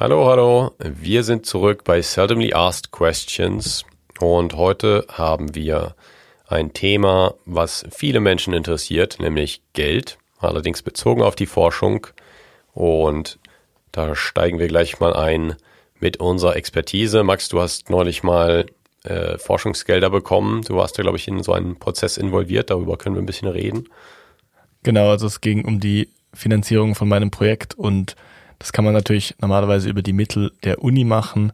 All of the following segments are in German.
Hallo, hallo. Wir sind zurück bei Seldomly Asked Questions und heute haben wir ein Thema, was viele Menschen interessiert, nämlich Geld, allerdings bezogen auf die Forschung. Und da steigen wir gleich mal ein mit unserer Expertise. Max, du hast neulich mal äh, Forschungsgelder bekommen. Du warst da, glaube ich, in so einen Prozess involviert. Darüber können wir ein bisschen reden. Genau, also es ging um die Finanzierung von meinem Projekt und das kann man natürlich normalerweise über die Mittel der Uni machen,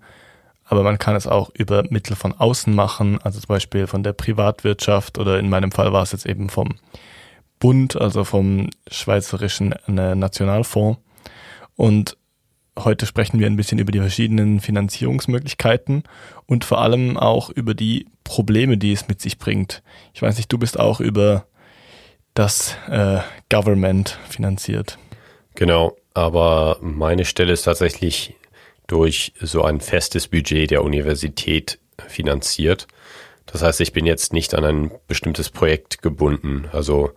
aber man kann es auch über Mittel von außen machen, also zum Beispiel von der Privatwirtschaft oder in meinem Fall war es jetzt eben vom Bund, also vom Schweizerischen äh, Nationalfonds. Und heute sprechen wir ein bisschen über die verschiedenen Finanzierungsmöglichkeiten und vor allem auch über die Probleme, die es mit sich bringt. Ich weiß nicht, du bist auch über das äh, Government finanziert. Genau, aber meine Stelle ist tatsächlich durch so ein festes Budget der Universität finanziert. Das heißt, ich bin jetzt nicht an ein bestimmtes Projekt gebunden. Also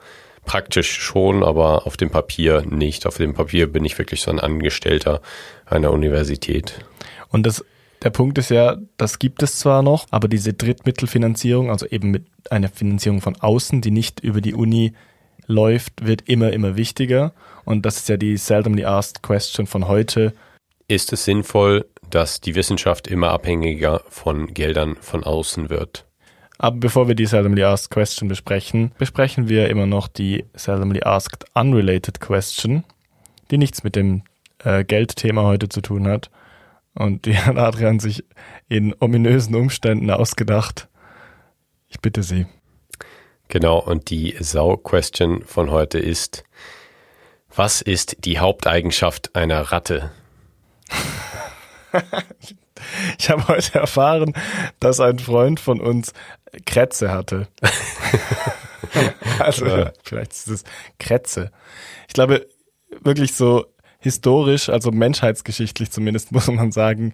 praktisch schon, aber auf dem Papier nicht. Auf dem Papier bin ich wirklich so ein Angestellter einer Universität. Und das, der Punkt ist ja, das gibt es zwar noch, aber diese Drittmittelfinanzierung, also eben mit einer Finanzierung von außen, die nicht über die Uni läuft, wird immer, immer wichtiger. Und das ist ja die seldomly asked question von heute. Ist es sinnvoll, dass die Wissenschaft immer abhängiger von Geldern von außen wird? Aber bevor wir die seldomly asked question besprechen, besprechen wir immer noch die seldomly asked unrelated question, die nichts mit dem äh, Geldthema heute zu tun hat. Und die hat Adrian sich in ominösen Umständen ausgedacht. Ich bitte Sie. Genau, und die Sau-Question von heute ist, was ist die Haupteigenschaft einer Ratte? ich habe heute erfahren, dass ein Freund von uns Krätze hatte. also ja. vielleicht ist es Krätze. Ich glaube, wirklich so historisch, also menschheitsgeschichtlich zumindest, muss man sagen,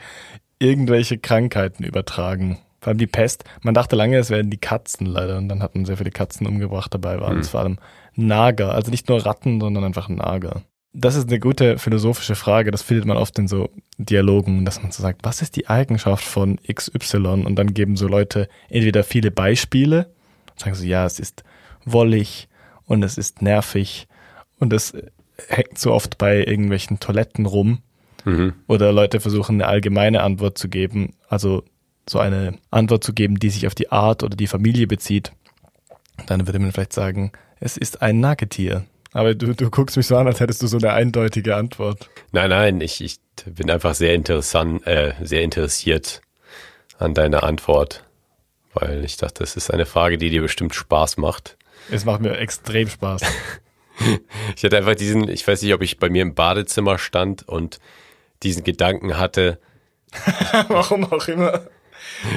irgendwelche Krankheiten übertragen. Vor allem die Pest. Man dachte lange, es wären die Katzen leider. Und dann hat man sehr viele Katzen umgebracht. Dabei waren mhm. es vor allem Nager. Also nicht nur Ratten, sondern einfach Nager. Das ist eine gute philosophische Frage. Das findet man oft in so Dialogen, dass man so sagt, was ist die Eigenschaft von XY? Und dann geben so Leute entweder viele Beispiele, sagen so, ja, es ist wollig und es ist nervig und es hängt so oft bei irgendwelchen Toiletten rum. Mhm. Oder Leute versuchen eine allgemeine Antwort zu geben. Also so eine Antwort zu geben, die sich auf die Art oder die Familie bezieht, dann würde man vielleicht sagen, es ist ein Nagetier. Aber du, du guckst mich so an, als hättest du so eine eindeutige Antwort. Nein, nein, ich, ich bin einfach sehr interessant, äh, sehr interessiert an deiner Antwort, weil ich dachte, das ist eine Frage, die dir bestimmt Spaß macht. Es macht mir extrem Spaß. ich hatte einfach diesen, ich weiß nicht, ob ich bei mir im Badezimmer stand und diesen Gedanken hatte. Warum auch immer.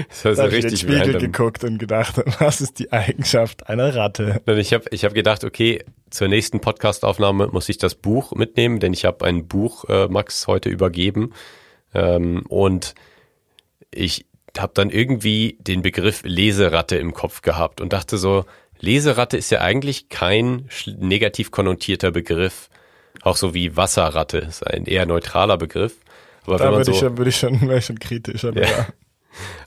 Das so da richtig ich in den Spiegel random. geguckt und gedacht, was ist die Eigenschaft einer Ratte? Ich habe ich hab gedacht, okay, zur nächsten Podcastaufnahme muss ich das Buch mitnehmen, denn ich habe ein Buch äh, Max heute übergeben ähm, und ich habe dann irgendwie den Begriff Leseratte im Kopf gehabt und dachte so, Leseratte ist ja eigentlich kein negativ konnotierter Begriff, auch so wie Wasserratte ist ein eher neutraler Begriff. Aber da würde so, ich schon, würde ich schon, wäre schon kritisch, aber ja.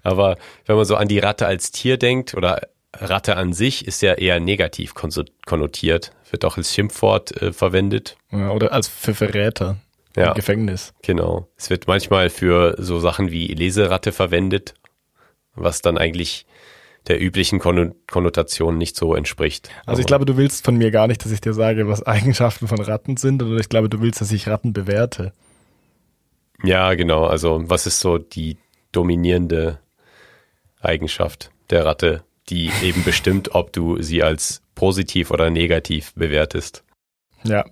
Aber wenn man so an die Ratte als Tier denkt oder Ratte an sich ist ja eher negativ konnotiert, wird auch als Schimpfwort äh, verwendet. Ja, oder als für Verräter ja, im Gefängnis. Genau. Es wird manchmal für so Sachen wie Leseratte verwendet, was dann eigentlich der üblichen Konnotation nicht so entspricht. Also ich glaube, du willst von mir gar nicht, dass ich dir sage, was Eigenschaften von Ratten sind, oder ich glaube, du willst, dass ich Ratten bewerte. Ja, genau. Also was ist so die dominierende Eigenschaft der Ratte, die eben bestimmt, ob du sie als positiv oder negativ bewertest. Ja,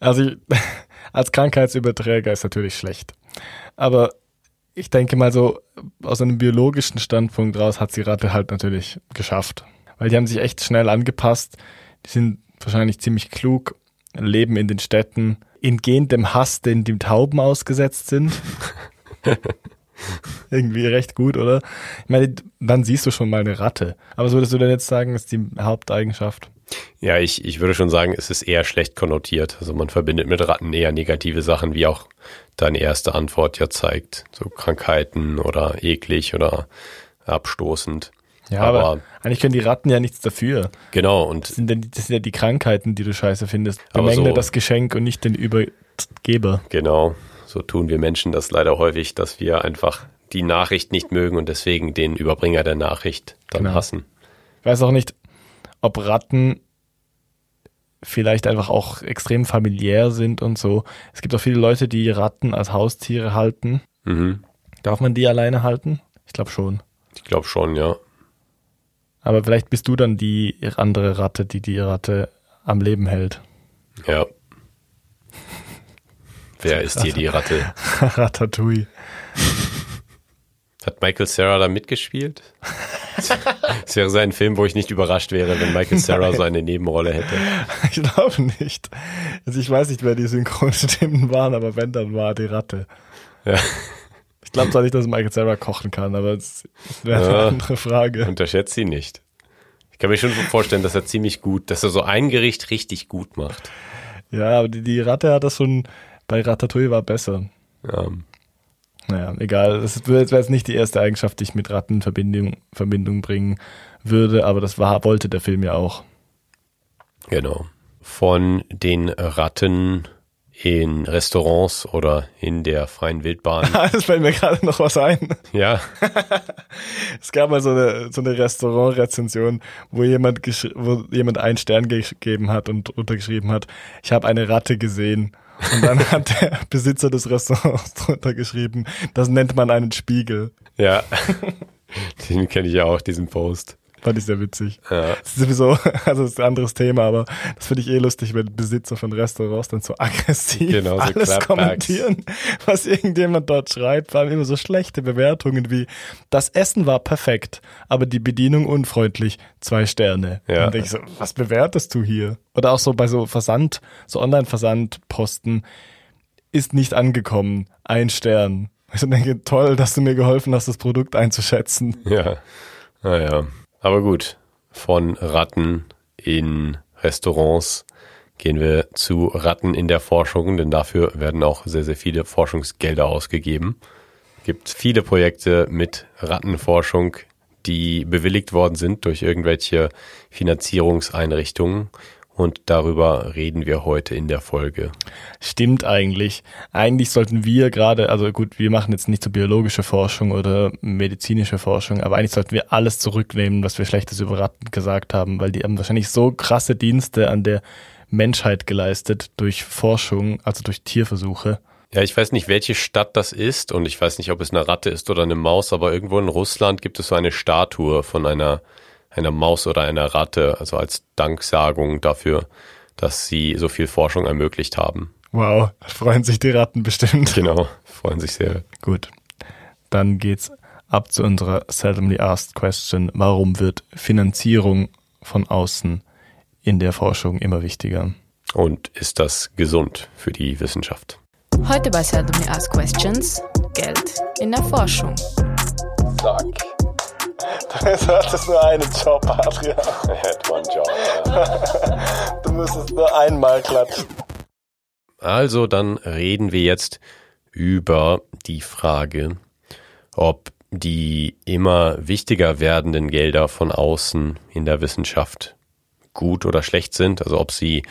also als Krankheitsüberträger ist natürlich schlecht. Aber ich denke mal so, aus einem biologischen Standpunkt raus hat die Ratte halt natürlich geschafft. Weil die haben sich echt schnell angepasst. Die sind wahrscheinlich ziemlich klug, leben in den Städten, entgehen dem Hass, den die Tauben ausgesetzt sind. Irgendwie recht gut, oder? Ich meine, dann siehst du schon mal eine Ratte. Aber was würdest du denn jetzt sagen, ist die Haupteigenschaft? Ja, ich, ich würde schon sagen, es ist eher schlecht konnotiert. Also man verbindet mit Ratten eher negative Sachen, wie auch deine erste Antwort ja zeigt. So Krankheiten oder eklig oder abstoßend. Ja, aber, aber eigentlich können die Ratten ja nichts dafür. Genau. Und das sind, denn, das sind ja die Krankheiten, die du scheiße findest. Bemängle so, das Geschenk und nicht den Übergeber. Genau. So tun wir Menschen das leider häufig, dass wir einfach die Nachricht nicht mögen und deswegen den Überbringer der Nachricht dann genau. hassen. Ich weiß auch nicht, ob Ratten vielleicht einfach auch extrem familiär sind und so. Es gibt auch viele Leute, die Ratten als Haustiere halten. Mhm. Darf man die alleine halten? Ich glaube schon. Ich glaube schon, ja. Aber vielleicht bist du dann die andere Ratte, die die Ratte am Leben hält. Ja. Wer ist hier die Ratte? Ratatouille. Hat Michael Sarah da mitgespielt? Es wäre so ein Film, wo ich nicht überrascht wäre, wenn Michael Sarah so eine Nebenrolle hätte. Ich glaube nicht. Also ich weiß nicht, wer die Synchronstimmen waren, aber wenn, dann war die Ratte. Ja. Ich glaube zwar nicht, dass Michael Sarah kochen kann, aber das wäre ja, eine andere Frage. Unterschätzt sie nicht. Ich kann mir schon vorstellen, dass er ziemlich gut, dass er so ein Gericht richtig gut macht. Ja, aber die, die Ratte hat das schon, bei Ratatouille war besser. Ja. Naja, egal. Das wäre jetzt nicht die erste Eigenschaft, die ich mit Ratten in Verbindung, Verbindung bringen würde, aber das war, wollte der Film ja auch. Genau. Von den Ratten in Restaurants oder in der freien Wildbahn. das fällt mir gerade noch was ein. Ja. es gab mal so eine, so eine Restaurantrezension, wo jemand, wo jemand einen Stern gegeben hat und untergeschrieben hat, ich habe eine Ratte gesehen. Und dann hat der Besitzer des Restaurants drunter geschrieben, das nennt man einen Spiegel. Ja, den kenne ich ja auch, diesen Post. Fand ich sehr witzig. Ja. Das ist sowieso, also das ist ein anderes Thema, aber das finde ich eh lustig, wenn Besitzer von Restaurants dann so aggressiv genau, so alles kommentieren, was irgendjemand dort schreibt. Vor allem immer so schlechte Bewertungen wie, das Essen war perfekt, aber die Bedienung unfreundlich, zwei Sterne. Ja. Und dann denke ich so, was bewertest du hier? Oder auch so bei so Versand, so Online-Versandposten, ist nicht angekommen, ein Stern. Ich denke, toll, dass du mir geholfen hast, das Produkt einzuschätzen. Ja, naja. Aber gut, von Ratten in Restaurants gehen wir zu Ratten in der Forschung, denn dafür werden auch sehr, sehr viele Forschungsgelder ausgegeben. Es gibt viele Projekte mit Rattenforschung, die bewilligt worden sind durch irgendwelche Finanzierungseinrichtungen und darüber reden wir heute in der Folge. Stimmt eigentlich. Eigentlich sollten wir gerade, also gut, wir machen jetzt nicht so biologische Forschung oder medizinische Forschung, aber eigentlich sollten wir alles zurücknehmen, was wir Schlechtes über Ratten gesagt haben, weil die haben wahrscheinlich so krasse Dienste an der Menschheit geleistet durch Forschung, also durch Tierversuche. Ja, ich weiß nicht, welche Stadt das ist und ich weiß nicht, ob es eine Ratte ist oder eine Maus, aber irgendwo in Russland gibt es so eine Statue von einer einer Maus oder einer Ratte, also als Danksagung dafür, dass sie so viel Forschung ermöglicht haben. Wow, freuen sich die Ratten bestimmt. Genau, freuen sich sehr. Gut, dann geht's ab zu unserer seldomly asked question. Warum wird Finanzierung von außen in der Forschung immer wichtiger? Und ist das gesund für die Wissenschaft? Heute bei Seldomly Asked Questions Geld in der Forschung. Sag. Du hattest nur einen Job, Adrian. I had one job. du müsstest nur einmal klatschen. Also, dann reden wir jetzt über die Frage, ob die immer wichtiger werdenden Gelder von außen in der Wissenschaft gut oder schlecht sind, also ob sie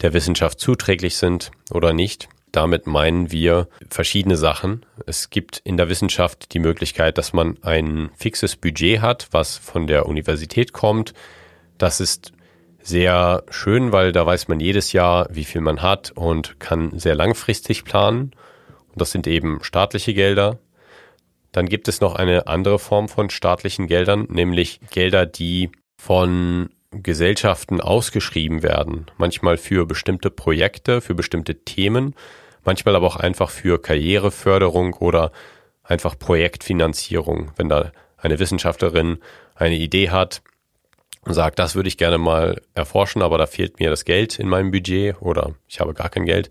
der Wissenschaft zuträglich sind oder nicht. Damit meinen wir verschiedene Sachen. Es gibt in der Wissenschaft die Möglichkeit, dass man ein fixes Budget hat, was von der Universität kommt. Das ist sehr schön, weil da weiß man jedes Jahr, wie viel man hat und kann sehr langfristig planen. Und das sind eben staatliche Gelder. Dann gibt es noch eine andere Form von staatlichen Geldern, nämlich Gelder, die von Gesellschaften ausgeschrieben werden, manchmal für bestimmte Projekte, für bestimmte Themen, manchmal aber auch einfach für Karriereförderung oder einfach Projektfinanzierung, wenn da eine Wissenschaftlerin eine Idee hat und sagt, das würde ich gerne mal erforschen, aber da fehlt mir das Geld in meinem Budget oder ich habe gar kein Geld,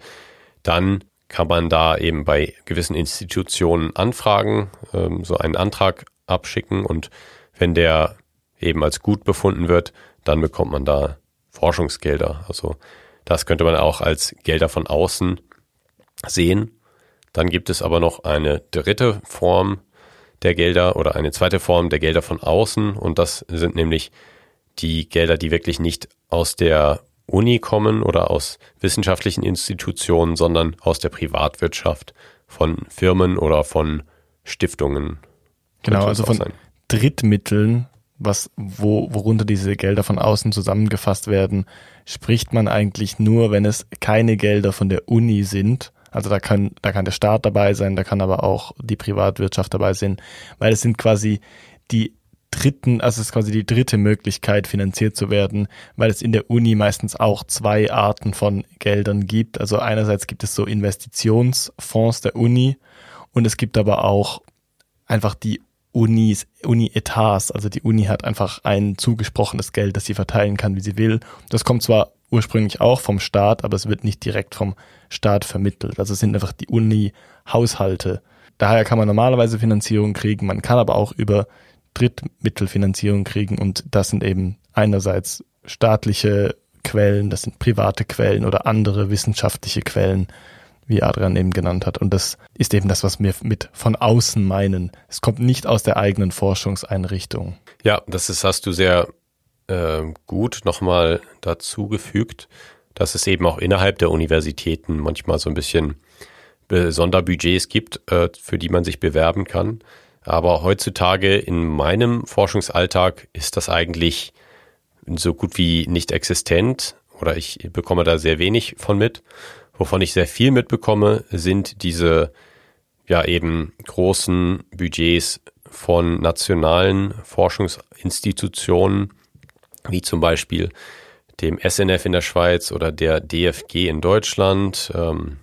dann kann man da eben bei gewissen Institutionen anfragen, ähm, so einen Antrag abschicken und wenn der eben als gut befunden wird, dann bekommt man da Forschungsgelder. Also das könnte man auch als Gelder von außen sehen. Dann gibt es aber noch eine dritte Form der Gelder oder eine zweite Form der Gelder von außen und das sind nämlich die Gelder, die wirklich nicht aus der Uni kommen oder aus wissenschaftlichen Institutionen, sondern aus der Privatwirtschaft von Firmen oder von Stiftungen. Genau, also von sein. Drittmitteln, was, wo, worunter diese Gelder von außen zusammengefasst werden, spricht man eigentlich nur, wenn es keine Gelder von der Uni sind. Also da kann, da kann der Staat dabei sein, da kann aber auch die Privatwirtschaft dabei sein, weil es sind quasi die dritten, also es ist quasi die dritte Möglichkeit, finanziert zu werden, weil es in der Uni meistens auch zwei Arten von Geldern gibt. Also einerseits gibt es so Investitionsfonds der Uni und es gibt aber auch einfach die Unis, Uni-Etats. Also die Uni hat einfach ein zugesprochenes Geld, das sie verteilen kann, wie sie will. Das kommt zwar ursprünglich auch vom Staat, aber es wird nicht direkt vom Staat vermittelt. Also es sind einfach die Uni-Haushalte. Daher kann man normalerweise Finanzierung kriegen. Man kann aber auch über Drittmittelfinanzierung kriegen und das sind eben einerseits staatliche Quellen, das sind private Quellen oder andere wissenschaftliche Quellen, wie Adrian eben genannt hat. Und das ist eben das, was wir mit von außen meinen. Es kommt nicht aus der eigenen Forschungseinrichtung. Ja, das ist, hast du sehr äh, gut nochmal dazugefügt, dass es eben auch innerhalb der Universitäten manchmal so ein bisschen Sonderbudgets gibt, äh, für die man sich bewerben kann. Aber heutzutage in meinem Forschungsalltag ist das eigentlich so gut wie nicht existent oder ich bekomme da sehr wenig von mit. Wovon ich sehr viel mitbekomme, sind diese ja eben großen Budgets von nationalen Forschungsinstitutionen, wie zum Beispiel dem SNF in der Schweiz oder der DFG in Deutschland, ähm,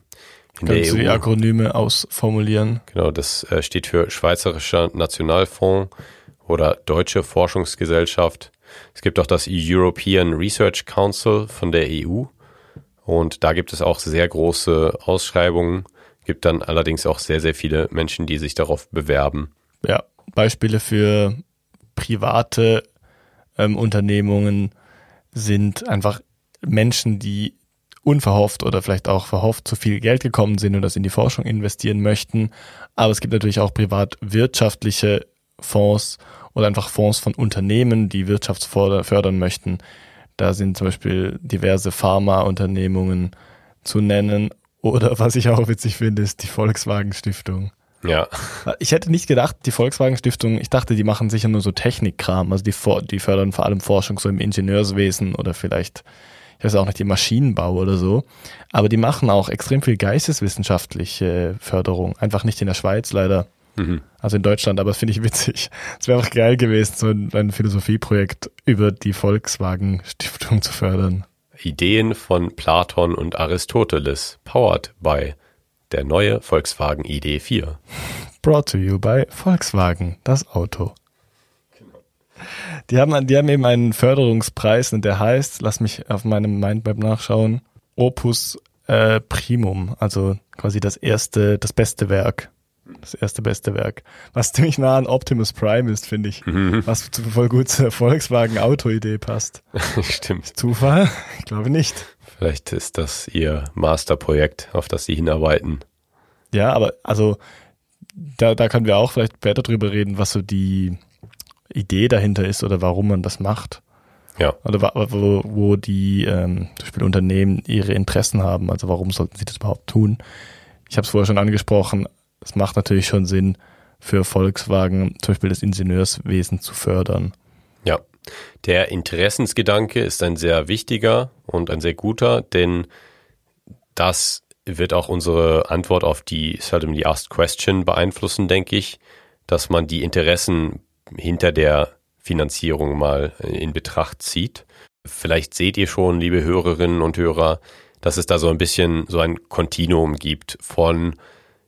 in Kannst du die e Akronyme ausformulieren? Genau, das äh, steht für Schweizerischer Nationalfonds oder Deutsche Forschungsgesellschaft. Es gibt auch das European Research Council von der EU und da gibt es auch sehr große Ausschreibungen, gibt dann allerdings auch sehr, sehr viele Menschen, die sich darauf bewerben. Ja, Beispiele für private ähm, Unternehmungen sind einfach Menschen, die unverhofft oder vielleicht auch verhofft zu viel Geld gekommen sind und das in die Forschung investieren möchten. Aber es gibt natürlich auch privatwirtschaftliche Fonds oder einfach Fonds von Unternehmen, die Wirtschaft fördern möchten. Da sind zum Beispiel diverse Pharmaunternehmungen zu nennen. Oder was ich auch witzig finde, ist die Volkswagen Stiftung. Ja. Ich hätte nicht gedacht, die Volkswagen Stiftung, ich dachte, die machen sicher nur so Technikkram. Also die, die fördern vor allem Forschung so im Ingenieurswesen oder vielleicht ich weiß auch nicht, die Maschinenbau oder so. Aber die machen auch extrem viel geisteswissenschaftliche Förderung. Einfach nicht in der Schweiz leider. Mhm. Also in Deutschland, aber das finde ich witzig. Es wäre auch geil gewesen, so ein, ein Philosophieprojekt über die Volkswagen Stiftung zu fördern. Ideen von Platon und Aristoteles, powered by der neue Volkswagen ID4. Brought to you by Volkswagen, das Auto. Die haben, die haben eben einen Förderungspreis und der heißt, lass mich auf meinem Mindmap nachschauen, Opus äh, Primum, also quasi das erste, das beste Werk. Das erste beste Werk. Was ziemlich nah an Optimus Prime ist, finde ich. Mhm. Was voll gut zur Volkswagen-Auto-Idee passt. Stimmt. Zufall? Ich glaube nicht. Vielleicht ist das ihr Masterprojekt, auf das sie hinarbeiten. Ja, aber also da, da können wir auch vielleicht später drüber reden, was so die, Idee dahinter ist oder warum man das macht. Ja. Oder wo, wo die ähm, zum Beispiel Unternehmen ihre Interessen haben. Also warum sollten sie das überhaupt tun? Ich habe es vorher schon angesprochen, es macht natürlich schon Sinn, für Volkswagen zum Beispiel das Ingenieurswesen zu fördern. Ja, der Interessensgedanke ist ein sehr wichtiger und ein sehr guter, denn das wird auch unsere Antwort auf die Seldomly Asked Question beeinflussen, denke ich, dass man die Interessen hinter der Finanzierung mal in Betracht zieht. Vielleicht seht ihr schon, liebe Hörerinnen und Hörer, dass es da so ein bisschen so ein Kontinuum gibt von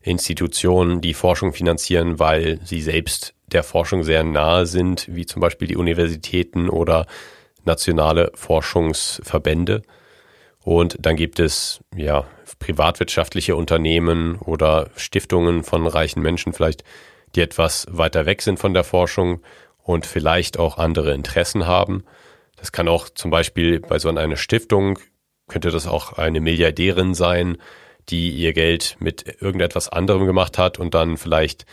Institutionen, die Forschung finanzieren, weil sie selbst der Forschung sehr nahe sind, wie zum Beispiel die Universitäten oder nationale Forschungsverbände. Und dann gibt es ja privatwirtschaftliche Unternehmen oder Stiftungen von reichen Menschen vielleicht, die etwas weiter weg sind von der Forschung und vielleicht auch andere Interessen haben. Das kann auch zum Beispiel bei so einer Stiftung, könnte das auch eine Milliardärin sein, die ihr Geld mit irgendetwas anderem gemacht hat und dann vielleicht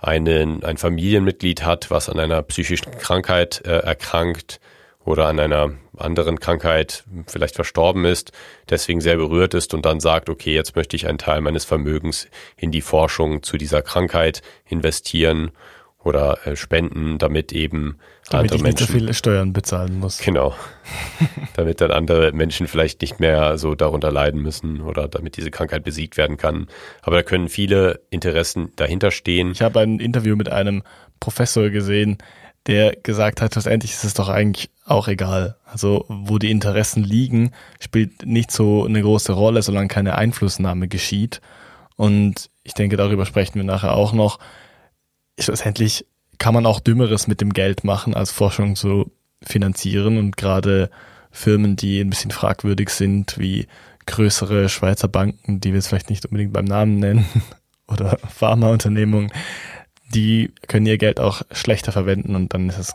einen, ein Familienmitglied hat, was an einer psychischen Krankheit äh, erkrankt oder an einer anderen Krankheit vielleicht verstorben ist, deswegen sehr berührt ist und dann sagt, okay, jetzt möchte ich einen Teil meines Vermögens in die Forschung zu dieser Krankheit investieren oder äh, spenden, damit eben damit andere ich Menschen nicht so viele Steuern bezahlen muss. Genau. damit dann andere Menschen vielleicht nicht mehr so darunter leiden müssen oder damit diese Krankheit besiegt werden kann. Aber da können viele Interessen dahinter stehen. Ich habe ein Interview mit einem Professor gesehen, der gesagt hat, schlussendlich ist es doch eigentlich auch egal. Also wo die Interessen liegen, spielt nicht so eine große Rolle, solange keine Einflussnahme geschieht. Und ich denke, darüber sprechen wir nachher auch noch. Schlussendlich kann man auch Dümmeres mit dem Geld machen, als Forschung zu finanzieren. Und gerade Firmen, die ein bisschen fragwürdig sind, wie größere Schweizer Banken, die wir jetzt vielleicht nicht unbedingt beim Namen nennen, oder Pharmaunternehmungen, die können ihr Geld auch schlechter verwenden und dann ist es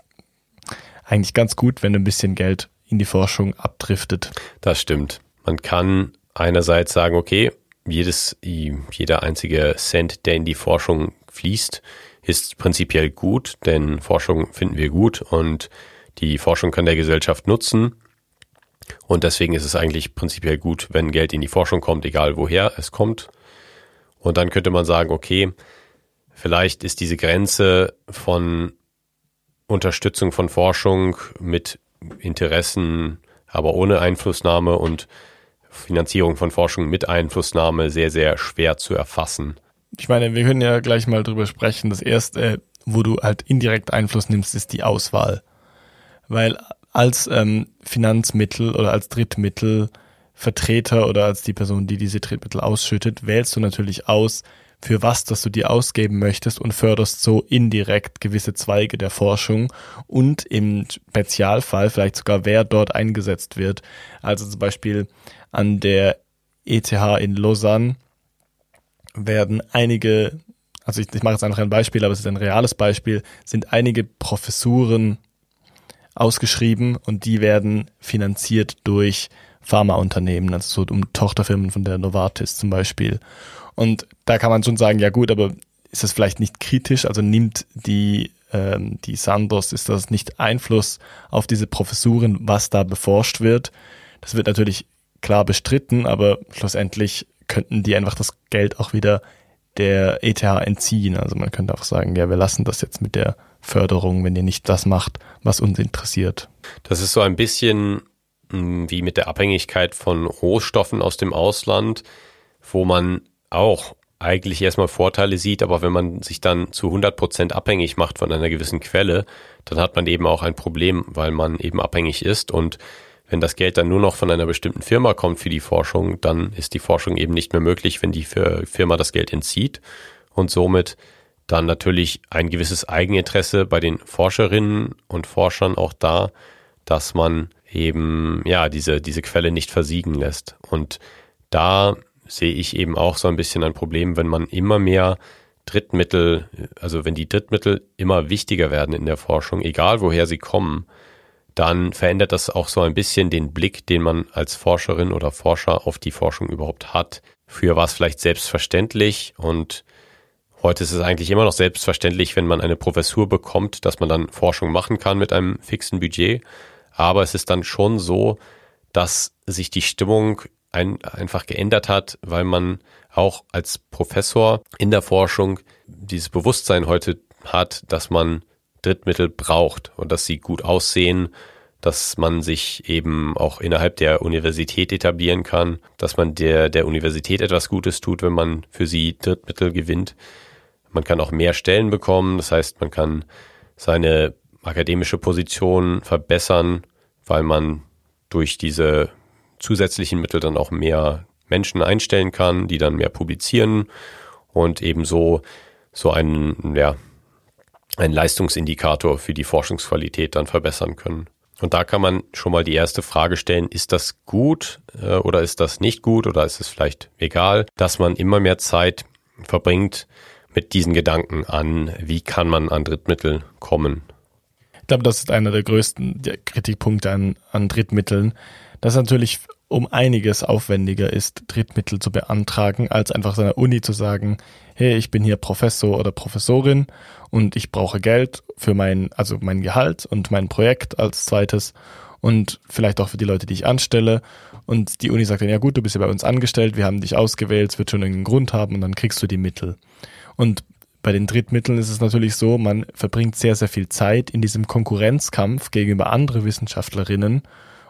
eigentlich ganz gut, wenn ein bisschen Geld in die Forschung abdriftet. Das stimmt. Man kann einerseits sagen, okay, jedes, jeder einzige Cent, der in die Forschung fließt, ist prinzipiell gut, denn Forschung finden wir gut und die Forschung kann der Gesellschaft nutzen. Und deswegen ist es eigentlich prinzipiell gut, wenn Geld in die Forschung kommt, egal woher es kommt. Und dann könnte man sagen, okay, vielleicht ist diese Grenze von Unterstützung von Forschung mit Interessen, aber ohne Einflussnahme und Finanzierung von Forschung mit Einflussnahme sehr, sehr schwer zu erfassen. Ich meine, wir können ja gleich mal drüber sprechen. Das erste, wo du halt indirekt Einfluss nimmst, ist die Auswahl. Weil als ähm, Finanzmittel oder als Drittmittel Vertreter oder als die Person, die diese Drittmittel ausschüttet, wählst du natürlich aus, für was das du dir ausgeben möchtest und förderst so indirekt gewisse Zweige der Forschung und im Spezialfall vielleicht sogar, wer dort eingesetzt wird. Also zum Beispiel an der ETH in Lausanne werden einige, also ich, ich mache jetzt einfach ein Beispiel, aber es ist ein reales Beispiel, sind einige Professuren ausgeschrieben und die werden finanziert durch Pharmaunternehmen, also so um Tochterfirmen von der Novartis zum Beispiel. Und da kann man schon sagen, ja gut, aber ist das vielleicht nicht kritisch? Also nimmt die, ähm, die Sandos, ist das nicht Einfluss auf diese Professuren, was da beforscht wird? Das wird natürlich klar bestritten, aber schlussendlich könnten die einfach das Geld auch wieder der ETH entziehen. Also man könnte auch sagen, ja, wir lassen das jetzt mit der Förderung, wenn ihr nicht das macht, was uns interessiert. Das ist so ein bisschen hm, wie mit der Abhängigkeit von Rohstoffen aus dem Ausland, wo man auch eigentlich erstmal Vorteile sieht, aber wenn man sich dann zu 100 Prozent abhängig macht von einer gewissen Quelle, dann hat man eben auch ein Problem, weil man eben abhängig ist und wenn das Geld dann nur noch von einer bestimmten Firma kommt für die Forschung, dann ist die Forschung eben nicht mehr möglich, wenn die Firma das Geld entzieht. Und somit dann natürlich ein gewisses Eigeninteresse bei den Forscherinnen und Forschern auch da, dass man eben ja diese diese Quelle nicht versiegen lässt. Und da sehe ich eben auch so ein bisschen ein Problem, wenn man immer mehr Drittmittel, also wenn die Drittmittel immer wichtiger werden in der Forschung, egal woher sie kommen, dann verändert das auch so ein bisschen den Blick, den man als Forscherin oder Forscher auf die Forschung überhaupt hat. Früher war es vielleicht selbstverständlich und heute ist es eigentlich immer noch selbstverständlich, wenn man eine Professur bekommt, dass man dann Forschung machen kann mit einem fixen Budget. Aber es ist dann schon so, dass sich die Stimmung ein, einfach geändert hat, weil man auch als Professor in der Forschung dieses Bewusstsein heute hat, dass man Drittmittel braucht und dass sie gut aussehen, dass man sich eben auch innerhalb der Universität etablieren kann, dass man der, der Universität etwas Gutes tut, wenn man für sie Drittmittel gewinnt. Man kann auch mehr Stellen bekommen, das heißt, man kann seine akademische Position verbessern, weil man durch diese zusätzlichen Mittel dann auch mehr Menschen einstellen kann, die dann mehr publizieren und ebenso so einen, ja, einen Leistungsindikator für die Forschungsqualität dann verbessern können. Und da kann man schon mal die erste Frage stellen, ist das gut äh, oder ist das nicht gut oder ist es vielleicht egal, dass man immer mehr Zeit verbringt mit diesen Gedanken an, wie kann man an Drittmittel kommen. Ich glaube, das ist einer der größten Kritikpunkte an, an Drittmitteln, dass natürlich um einiges aufwendiger ist, Drittmittel zu beantragen, als einfach seiner Uni zu sagen, hey, ich bin hier Professor oder Professorin und ich brauche Geld für mein, also mein Gehalt und mein Projekt als zweites und vielleicht auch für die Leute, die ich anstelle. Und die Uni sagt dann, ja gut, du bist ja bei uns angestellt, wir haben dich ausgewählt, es wird schon irgendeinen Grund haben und dann kriegst du die Mittel. Und bei den Drittmitteln ist es natürlich so, man verbringt sehr, sehr viel Zeit in diesem Konkurrenzkampf gegenüber andere Wissenschaftlerinnen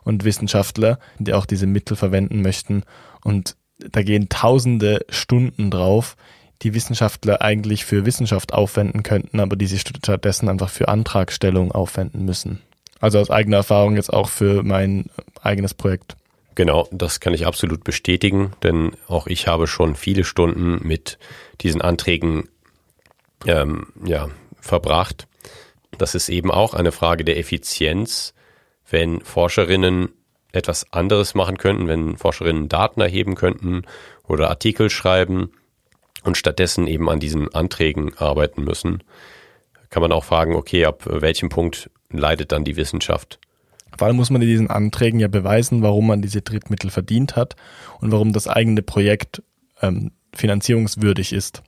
und Wissenschaftler, die auch diese Mittel verwenden möchten. Und da gehen tausende Stunden drauf, die Wissenschaftler eigentlich für Wissenschaft aufwenden könnten, aber die sie stattdessen einfach für Antragstellung aufwenden müssen. Also aus eigener Erfahrung jetzt auch für mein eigenes Projekt. Genau, das kann ich absolut bestätigen, denn auch ich habe schon viele Stunden mit diesen Anträgen ähm, ja, verbracht. Das ist eben auch eine Frage der Effizienz, wenn Forscherinnen etwas anderes machen könnten, wenn Forscherinnen Daten erheben könnten oder Artikel schreiben und stattdessen eben an diesen Anträgen arbeiten müssen, kann man auch fragen, okay, ab welchem Punkt leidet dann die Wissenschaft? Vor allem muss man in diesen Anträgen ja beweisen, warum man diese Drittmittel verdient hat und warum das eigene Projekt ähm, finanzierungswürdig ist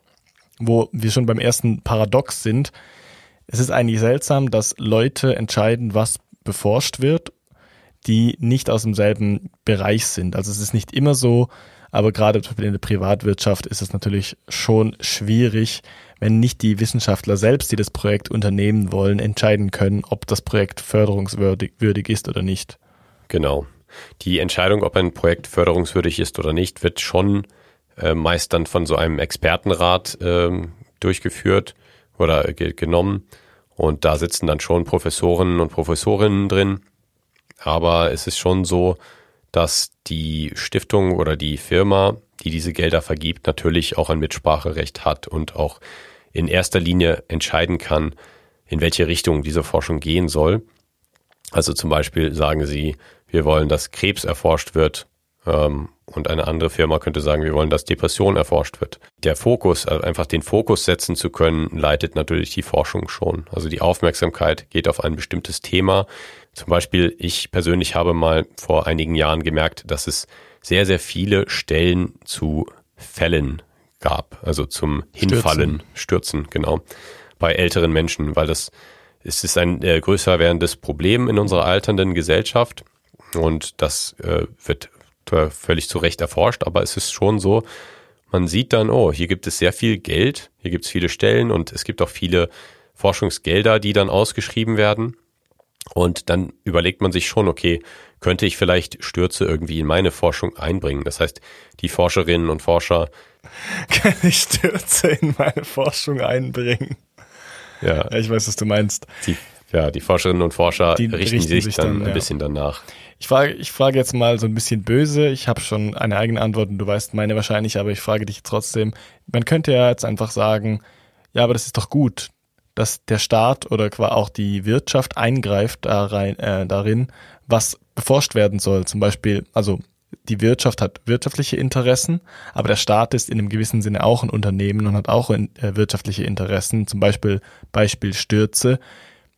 wo wir schon beim ersten Paradox sind. Es ist eigentlich seltsam, dass Leute entscheiden, was beforscht wird, die nicht aus demselben Bereich sind. Also es ist nicht immer so, aber gerade in der Privatwirtschaft ist es natürlich schon schwierig, wenn nicht die Wissenschaftler selbst, die das Projekt unternehmen wollen, entscheiden können, ob das Projekt förderungswürdig ist oder nicht. Genau. Die Entscheidung, ob ein Projekt förderungswürdig ist oder nicht, wird schon äh, meist dann von so einem Expertenrat äh, durchgeführt oder ge genommen. Und da sitzen dann schon Professoren und Professorinnen drin. Aber es ist schon so, dass die Stiftung oder die Firma, die diese Gelder vergibt, natürlich auch ein Mitspracherecht hat und auch in erster Linie entscheiden kann, in welche Richtung diese Forschung gehen soll. Also zum Beispiel sagen sie, wir wollen, dass Krebs erforscht wird ähm, und eine andere Firma könnte sagen, wir wollen, dass Depression erforscht wird. Der Fokus, also einfach den Fokus setzen zu können, leitet natürlich die Forschung schon. Also die Aufmerksamkeit geht auf ein bestimmtes Thema. Zum Beispiel, ich persönlich habe mal vor einigen Jahren gemerkt, dass es sehr, sehr viele Stellen zu Fällen gab, also zum Hinfallen, Stürzen, Stürzen genau, bei älteren Menschen, weil das es ist ein äh, größer werdendes Problem in unserer alternden Gesellschaft und das äh, wird völlig zu Recht erforscht, aber es ist schon so, man sieht dann, oh, hier gibt es sehr viel Geld, hier gibt es viele Stellen und es gibt auch viele Forschungsgelder, die dann ausgeschrieben werden. Und dann überlegt man sich schon, okay, könnte ich vielleicht Stürze irgendwie in meine Forschung einbringen? Das heißt, die Forscherinnen und Forscher. Kann ich Stürze in meine Forschung einbringen? Ja. Ich weiß, was du meinst. Die, ja, die Forscherinnen und Forscher richten, richten sich, sich, dann, dann ein ja. bisschen danach. Ich frage, ich frage jetzt mal so ein bisschen böse. Ich habe schon eine eigene Antwort und du weißt meine wahrscheinlich, aber ich frage dich trotzdem. Man könnte ja jetzt einfach sagen, ja, aber das ist doch gut, dass der Staat oder auch die Wirtschaft eingreift da rein, äh, darin, was beforscht werden soll. Zum Beispiel, also die Wirtschaft hat wirtschaftliche Interessen, aber der Staat ist in einem gewissen Sinne auch ein Unternehmen und hat auch in, äh, wirtschaftliche Interessen. Zum Beispiel Beispiel Stürze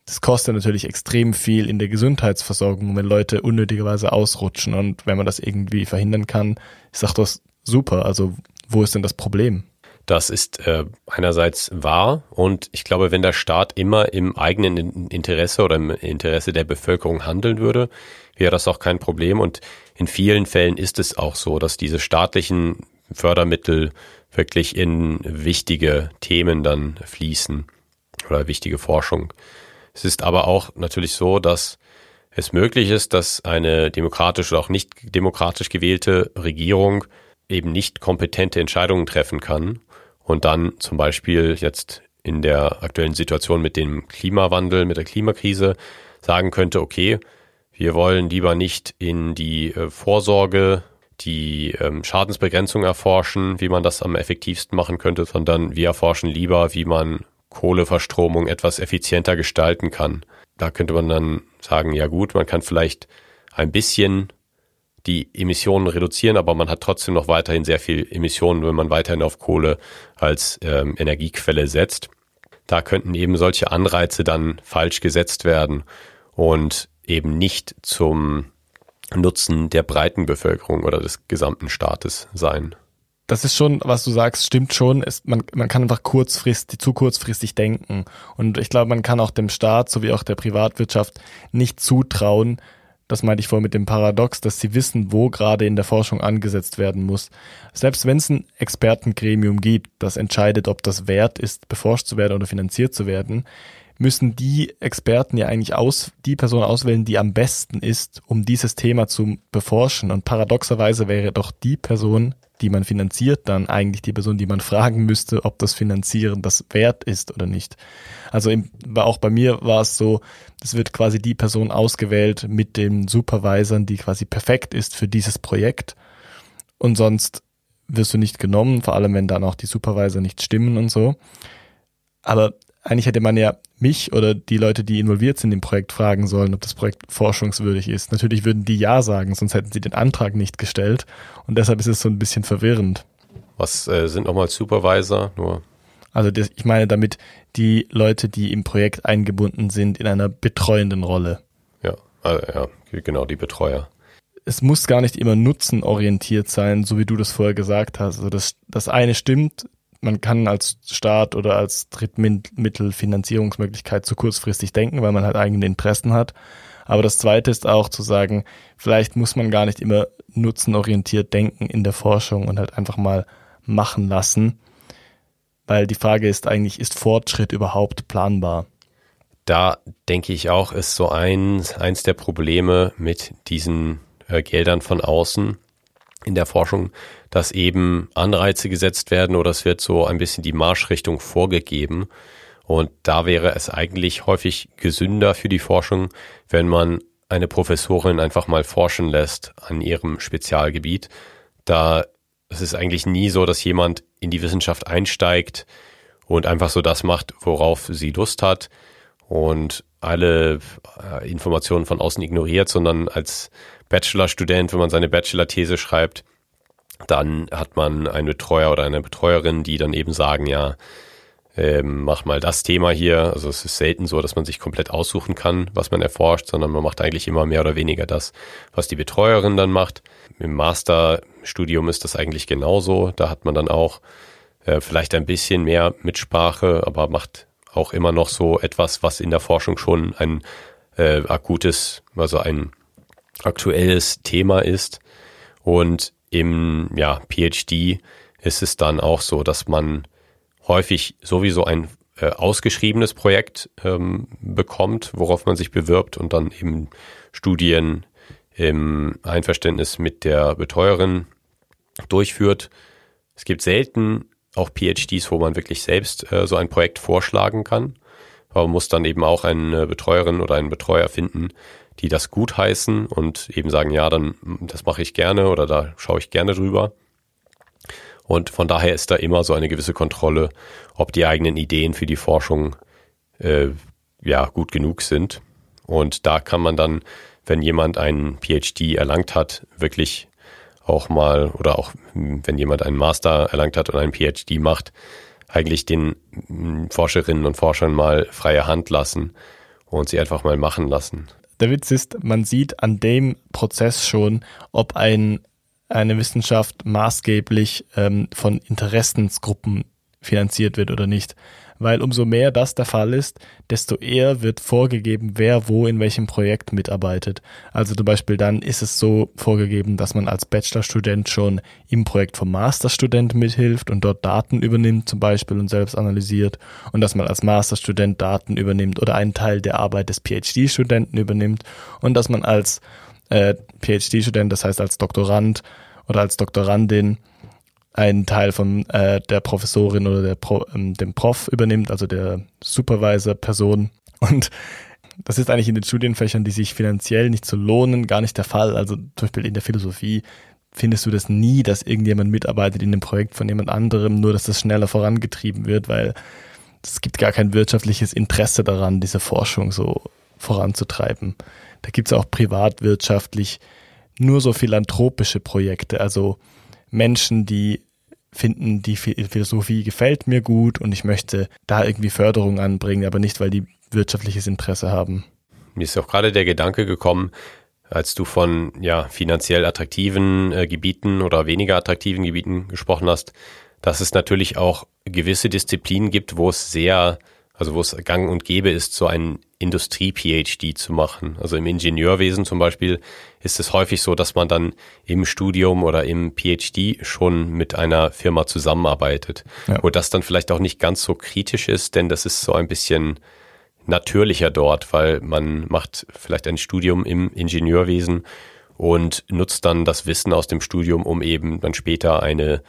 das kostet natürlich extrem viel in der Gesundheitsversorgung, wenn Leute unnötigerweise ausrutschen. Und wenn man das irgendwie verhindern kann, ist doch das super. Also wo ist denn das Problem? Das ist äh, einerseits wahr und ich glaube, wenn der Staat immer im eigenen Interesse oder im Interesse der Bevölkerung handeln würde, wäre das auch kein Problem. Und in vielen Fällen ist es auch so, dass diese staatlichen Fördermittel wirklich in wichtige Themen dann fließen oder wichtige Forschung. Es ist aber auch natürlich so, dass es möglich ist, dass eine demokratisch oder auch nicht demokratisch gewählte Regierung eben nicht kompetente Entscheidungen treffen kann und dann zum Beispiel jetzt in der aktuellen Situation mit dem Klimawandel, mit der Klimakrise sagen könnte, okay, wir wollen lieber nicht in die äh, Vorsorge, die ähm, Schadensbegrenzung erforschen, wie man das am effektivsten machen könnte, sondern wir erforschen lieber, wie man Kohleverstromung etwas effizienter gestalten kann. Da könnte man dann sagen, ja gut, man kann vielleicht ein bisschen die Emissionen reduzieren, aber man hat trotzdem noch weiterhin sehr viel Emissionen, wenn man weiterhin auf Kohle als ähm, Energiequelle setzt. da könnten eben solche Anreize dann falsch gesetzt werden und eben nicht zum Nutzen der breiten Bevölkerung oder des gesamten Staates sein. Das ist schon, was du sagst, stimmt schon. Es, man, man kann einfach kurzfristig, zu kurzfristig denken. Und ich glaube, man kann auch dem Staat sowie auch der Privatwirtschaft nicht zutrauen, das meinte ich vorhin mit dem Paradox, dass sie wissen, wo gerade in der Forschung angesetzt werden muss. Selbst wenn es ein Expertengremium gibt, das entscheidet, ob das wert ist, beforscht zu werden oder finanziert zu werden, müssen die Experten ja eigentlich aus, die Person auswählen, die am besten ist, um dieses Thema zu beforschen. Und paradoxerweise wäre doch die Person, die man finanziert, dann eigentlich die Person, die man fragen müsste, ob das Finanzieren das wert ist oder nicht. Also im, auch bei mir war es so, es wird quasi die Person ausgewählt mit den Supervisern, die quasi perfekt ist für dieses Projekt. Und sonst wirst du nicht genommen, vor allem wenn dann auch die Supervisor nicht stimmen und so. Aber eigentlich hätte man ja mich oder die Leute, die involviert sind im Projekt, fragen sollen, ob das Projekt forschungswürdig ist. Natürlich würden die Ja sagen, sonst hätten sie den Antrag nicht gestellt. Und deshalb ist es so ein bisschen verwirrend. Was äh, sind nochmal Supervisor? Nur also das, ich meine damit die Leute, die im Projekt eingebunden sind in einer betreuenden Rolle. Ja, also, ja, genau, die Betreuer. Es muss gar nicht immer nutzenorientiert sein, so wie du das vorher gesagt hast. Also das, das eine stimmt, man kann als Staat oder als Drittmittelfinanzierungsmöglichkeit zu kurzfristig denken, weil man halt eigene Interessen hat. Aber das Zweite ist auch zu sagen, vielleicht muss man gar nicht immer nutzenorientiert denken in der Forschung und halt einfach mal machen lassen, weil die Frage ist eigentlich, ist Fortschritt überhaupt planbar? Da denke ich auch, ist so eins, eins der Probleme mit diesen äh, Geldern von außen in der Forschung, dass eben Anreize gesetzt werden oder es wird so ein bisschen die Marschrichtung vorgegeben. Und da wäre es eigentlich häufig gesünder für die Forschung, wenn man eine Professorin einfach mal forschen lässt an ihrem Spezialgebiet. Da es ist eigentlich nie so, dass jemand in die Wissenschaft einsteigt und einfach so das macht, worauf sie Lust hat und alle äh, Informationen von außen ignoriert, sondern als Bachelorstudent, wenn man seine Bachelor-These schreibt, dann hat man einen Betreuer oder eine Betreuerin, die dann eben sagen, ja, ähm, mach mal das Thema hier. Also es ist selten so, dass man sich komplett aussuchen kann, was man erforscht, sondern man macht eigentlich immer mehr oder weniger das, was die Betreuerin dann macht. Im Masterstudium ist das eigentlich genauso. Da hat man dann auch äh, vielleicht ein bisschen mehr Mitsprache, aber macht auch immer noch so etwas, was in der Forschung schon ein äh, akutes, also ein aktuelles Thema ist. Und im ja, PhD ist es dann auch so, dass man häufig sowieso ein äh, ausgeschriebenes Projekt ähm, bekommt, worauf man sich bewirbt und dann eben Studien im Einverständnis mit der Betreuerin durchführt. Es gibt selten auch PhDs, wo man wirklich selbst äh, so ein Projekt vorschlagen kann. Aber man muss dann eben auch eine Betreuerin oder einen Betreuer finden, die das gutheißen und eben sagen, ja, dann das mache ich gerne oder da schaue ich gerne drüber. Und von daher ist da immer so eine gewisse Kontrolle, ob die eigenen Ideen für die Forschung äh, ja gut genug sind. Und da kann man dann, wenn jemand einen PhD erlangt hat, wirklich auch mal oder auch wenn jemand einen Master erlangt hat und einen PhD macht, eigentlich den Forscherinnen und Forschern mal freie Hand lassen und sie einfach mal machen lassen. Der Witz ist, man sieht an dem Prozess schon, ob ein, eine Wissenschaft maßgeblich ähm, von Interessensgruppen finanziert wird oder nicht weil umso mehr das der Fall ist, desto eher wird vorgegeben, wer wo in welchem Projekt mitarbeitet. Also zum Beispiel dann ist es so vorgegeben, dass man als Bachelorstudent schon im Projekt vom Masterstudent mithilft und dort Daten übernimmt zum Beispiel und selbst analysiert und dass man als Masterstudent Daten übernimmt oder einen Teil der Arbeit des PhD-Studenten übernimmt und dass man als äh, PhD-Student, das heißt als Doktorand oder als Doktorandin einen Teil von äh, der Professorin oder der Pro, ähm, dem Prof übernimmt, also der Supervisor-Person. Und das ist eigentlich in den Studienfächern, die sich finanziell nicht so lohnen, gar nicht der Fall. Also zum Beispiel in der Philosophie findest du das nie, dass irgendjemand mitarbeitet in dem Projekt von jemand anderem, nur dass das schneller vorangetrieben wird, weil es gibt gar kein wirtschaftliches Interesse daran, diese Forschung so voranzutreiben. Da gibt es auch privatwirtschaftlich nur so philanthropische Projekte, also Menschen, die finden, die Philosophie gefällt mir gut und ich möchte da irgendwie Förderung anbringen, aber nicht, weil die wirtschaftliches Interesse haben. Mir ist auch gerade der Gedanke gekommen, als du von ja, finanziell attraktiven äh, Gebieten oder weniger attraktiven Gebieten gesprochen hast, dass es natürlich auch gewisse Disziplinen gibt, wo es sehr, also wo es gang und gäbe ist, so ein Industrie-PhD zu machen. Also im Ingenieurwesen zum Beispiel ist es häufig so, dass man dann im Studium oder im PhD schon mit einer Firma zusammenarbeitet, ja. wo das dann vielleicht auch nicht ganz so kritisch ist, denn das ist so ein bisschen natürlicher dort, weil man macht vielleicht ein Studium im Ingenieurwesen und nutzt dann das Wissen aus dem Studium, um eben dann später eine,